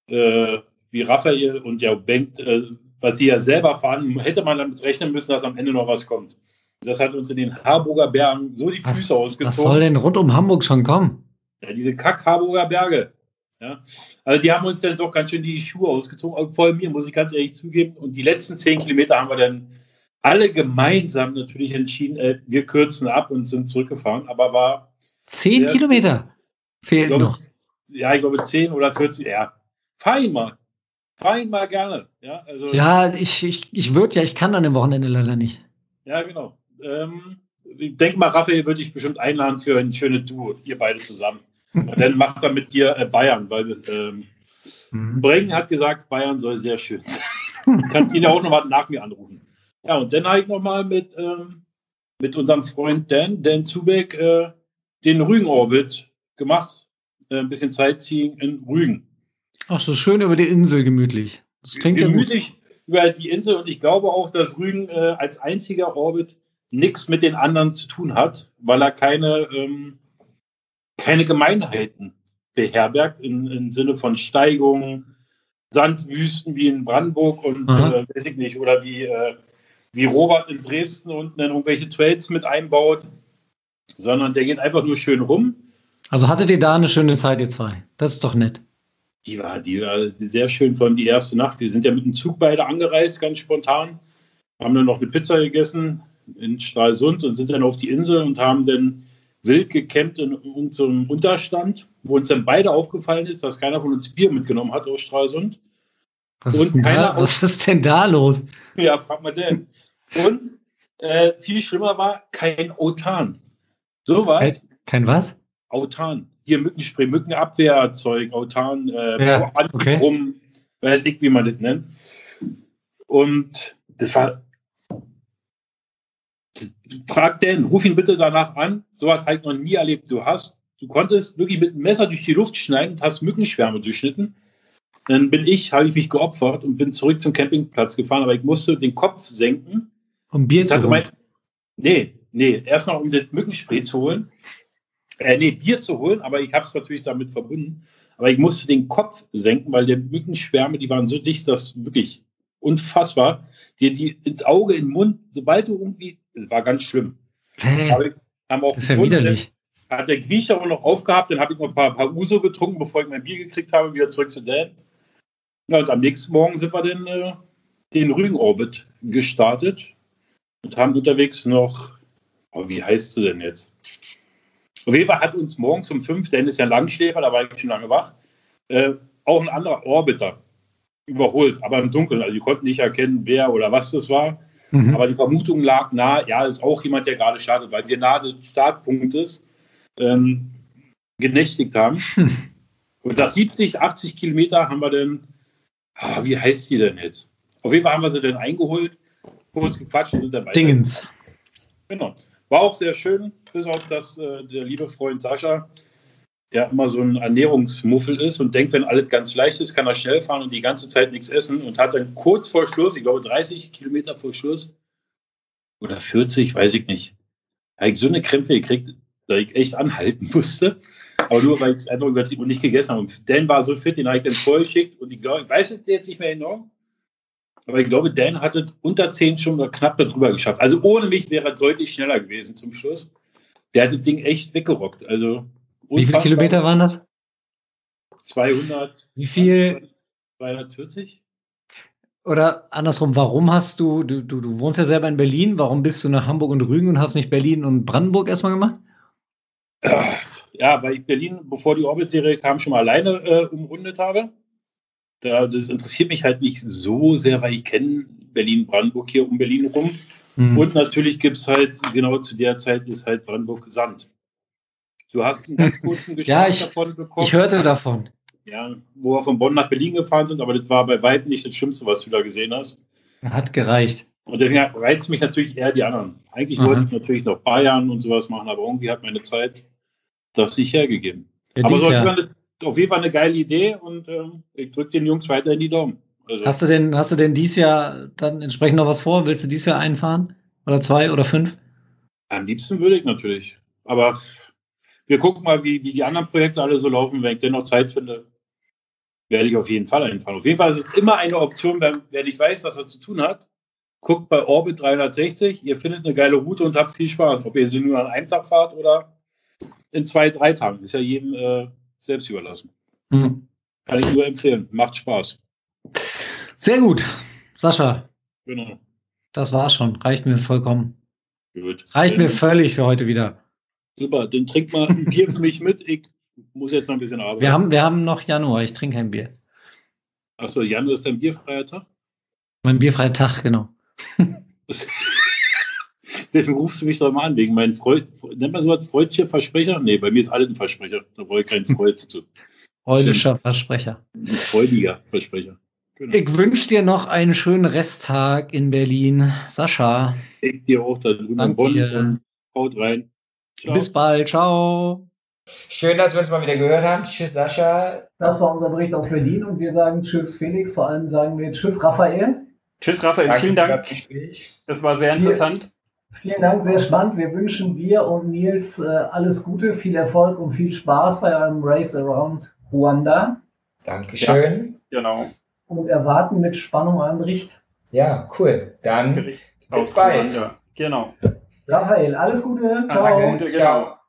äh, wie Raphael und ja Bengt, äh, was sie ja selber fahren, hätte man damit rechnen müssen, dass am Ende noch was kommt. Das hat uns in den Harburger Bergen so die Füße was, ausgezogen. Was soll denn rund um Hamburg schon kommen? Ja, diese Kack-Harburger Berge. Ja. Also die haben uns dann doch ganz schön die Schuhe ausgezogen, vor allem mir, muss ich ganz ehrlich zugeben. Und die letzten zehn Kilometer haben wir dann alle gemeinsam natürlich entschieden, äh, wir kürzen ab und sind zurückgefahren. Aber war. Zehn sehr, Kilometer fehlt glaube, noch. Ja, ich glaube zehn oder 40. Ja, ihn mal. Ihn mal gerne. Ja, also, ja ich, ich, ich würde ja, ich kann an dem Wochenende leider nicht. Ja, genau. Ähm, ich denke mal, Raphael würde ich bestimmt einladen für ein schönes Duo, ihr beide zusammen. Und dann macht er mit dir äh, Bayern, weil ähm, mhm. Brengen hat gesagt, Bayern soll sehr schön sein. du kannst ihn ja auch nochmal nach mir anrufen. Ja, und dann habe ich nochmal mit, ähm, mit unserem Freund Dan, Dan Zubeck, äh, den Rügen-Orbit gemacht. Äh, ein bisschen Sightseeing in Rügen. Ach, so schön über die Insel gemütlich. Das klingt gemütlich ja über die Insel und ich glaube auch, dass Rügen äh, als einziger Orbit nichts mit den anderen zu tun hat, weil er keine ähm, keine Gemeinheiten beherbergt im, im Sinne von Steigungen, Sandwüsten wie in Brandenburg und äh, weiß ich nicht, oder wie, äh, wie Robert in Dresden unten dann irgendwelche Trails mit einbaut, sondern der geht einfach nur schön rum. Also hattet ihr da eine schöne Zeit, ihr zwei? Das ist doch nett. Die war, die war sehr schön, vor allem die erste Nacht. Wir sind ja mit dem Zug beide angereist, ganz spontan. Haben dann noch eine Pizza gegessen in Stralsund und sind dann auf die Insel und haben dann wild gecampt in unserem Unterstand, wo uns dann beide aufgefallen ist, dass keiner von uns Bier mitgenommen hat aus Stralsund. Was, Und ist, denn keiner da, was ist denn da los? Ja, frag mal denn. Und äh, viel schlimmer war, kein Autan. Sowas, Kein, kein was? Autan. Hier Mückenspray, Mückenabwehrzeug, Autan, äh, Ja, okay. rum, weiß ich, wie man das nennt. Und das war. Frag den, ruf ihn bitte danach an. So habe ich noch nie erlebt. Du hast, du konntest wirklich mit einem Messer durch die Luft schneiden und hast Mückenschwärme durchschnitten. Dann bin ich, habe ich mich geopfert und bin zurück zum Campingplatz gefahren, aber ich musste den Kopf senken. Um Bier zu holen. nee, nee, erstmal um das Mückenspray zu holen. Äh, nee, Bier zu holen, aber ich habe es natürlich damit verbunden. Aber ich musste den Kopf senken, weil die Mückenschwärme, die waren so dicht, dass wirklich unfassbar. Die, die ins Auge, in den Mund, sobald du irgendwie, das war ganz schlimm. Aber ich, haben auch Das ist ja widerlich. Hat der Griecher auch noch aufgehabt, dann habe ich noch ein paar, paar Uso getrunken, bevor ich mein Bier gekriegt habe, wieder zurück zu Dan. Ja, und am nächsten Morgen sind wir dann äh, den Rügen-Orbit gestartet und haben unterwegs noch, oh, wie heißt sie denn jetzt? Auf jeden Fall hat uns morgens um fünf, Dan ist ja Langschläfer, da war ich schon lange wach, äh, auch ein anderer Orbiter überholt, aber im Dunkeln. Also die konnten nicht erkennen, wer oder was das war. Mhm. Aber die Vermutung lag nahe, ja, ist auch jemand, der gerade startet, weil wir nahe des Startpunktes ähm, genächtigt haben. Hm. Und nach 70, 80 Kilometer haben wir dann, ah, wie heißt sie denn jetzt? Auf jeden Fall haben wir sie dann eingeholt, kurz gequatscht und sind dann weiter. Dingens. Genau. War auch sehr schön, bis auf dass äh, der liebe Freund Sascha, der immer so ein Ernährungsmuffel ist und denkt, wenn alles ganz leicht ist, kann er schnell fahren und die ganze Zeit nichts essen und hat dann kurz vor Schluss, ich glaube 30 Kilometer vor Schluss oder 40, weiß ich nicht, habe ich so eine Krämpfe gekriegt, dass ich echt anhalten musste. Aber nur, weil ich es einfach übertrieben und nicht gegessen habe. Und Dan war so fit, den habe ich dann vorgeschickt und ich glaube, ich weiß es jetzt nicht mehr genau, aber ich glaube, Dan hatte unter 10 schon oder knapp darüber geschafft. Also ohne mich wäre er deutlich schneller gewesen zum Schluss. Der hat das Ding echt weggerockt. Also Wie viele. Kilometer waren das? 200. Wie viel? 240? Oder andersrum, warum hast du, du, du, du wohnst ja selber in Berlin, warum bist du nach Hamburg und Rügen und hast nicht Berlin und Brandenburg erstmal gemacht? Ja, weil ich Berlin, bevor die Orbit-Serie kam, schon mal alleine äh, umrundet habe. Da, das interessiert mich halt nicht so sehr, weil ich kenne Berlin-Brandenburg hier um Berlin rum. Hm. Und natürlich gibt es halt, genau zu der Zeit ist halt Brandenburg Sand. Du hast einen ganz kurzen Ja, Geschmack ich- davon bekommen. Ich hörte davon. Ja, wo wir von Bonn nach Berlin gefahren sind, aber das war bei weitem nicht das Schlimmste, was du da gesehen hast. Hat gereicht. Und deswegen reizt mich natürlich eher die anderen. Eigentlich Aha. wollte ich natürlich noch ein paar Jahren und sowas machen, aber irgendwie hat meine Zeit das nicht hergegeben. Ja, aber so auf jeden. Fall eine, auf jeden Fall eine geile Idee und ähm, ich drücke den Jungs weiter in die Daumen. Also, Hast du denn, hast du denn dies Jahr dann entsprechend noch was vor? Willst du dies Jahr einfahren? Oder zwei oder fünf? am liebsten würde ich natürlich. Aber wir gucken mal, wie, wie die anderen Projekte alle so laufen. Wenn ich denn noch Zeit finde, werde ich auf jeden Fall einfahren. Auf jeden Fall ist es immer eine Option, wenn, wer nicht weiß, was er zu tun hat. Guckt bei Orbit 360, ihr findet eine geile Route und habt viel Spaß. Ob ihr sie nur an einem Tag fahrt oder in zwei, drei Tagen. Ist ja jedem äh, selbst überlassen. Hm. Kann ich nur empfehlen. Macht Spaß. Sehr gut. Sascha, Genau. das war's schon. Reicht mir vollkommen. Gut. Reicht mir völlig für heute wieder. Super, dann trink mal ein Bier für mich mit. Ich muss jetzt noch ein bisschen arbeiten. Wir haben, wir haben noch Januar. Ich trinke kein Bier. Achso, Januar ist dein bierfreier Tag? Mein bierfreier Tag, genau. Deswegen rufst du mich doch mal an, wegen meinen Freud. Nennt man sowas freudliche Versprecher? Nee, bei mir ist alles ein Versprecher. Da brauche ich keinen Freud zu. Heulischer Versprecher. Ein freudiger Versprecher. Genau. Ich wünsche dir noch einen schönen Resttag in Berlin. Sascha, Ich dir auch da drüben in Dank Bonn dir. haut rein. Ciao. bis bald. Ciao. Schön, dass wir uns mal wieder gehört haben. Tschüss, Sascha. Das war unser Bericht aus Berlin und wir sagen Tschüss Felix, vor allem sagen wir Tschüss Raphael. Tschüss, Raphael. Danke vielen für Dank. das Gespräch. Das war sehr interessant. Vielen Dank, sehr spannend. Wir wünschen dir und Nils äh, alles Gute, viel Erfolg und viel Spaß bei eurem Race Around Ruanda Dankeschön. Genau. und erwarten mit Spannung euren Bericht. Ja, cool. Dann Bericht Bis bald. Ruanda. Genau. Raphael, alles Gute. Ciao. Alles Gute, genau. Ciao.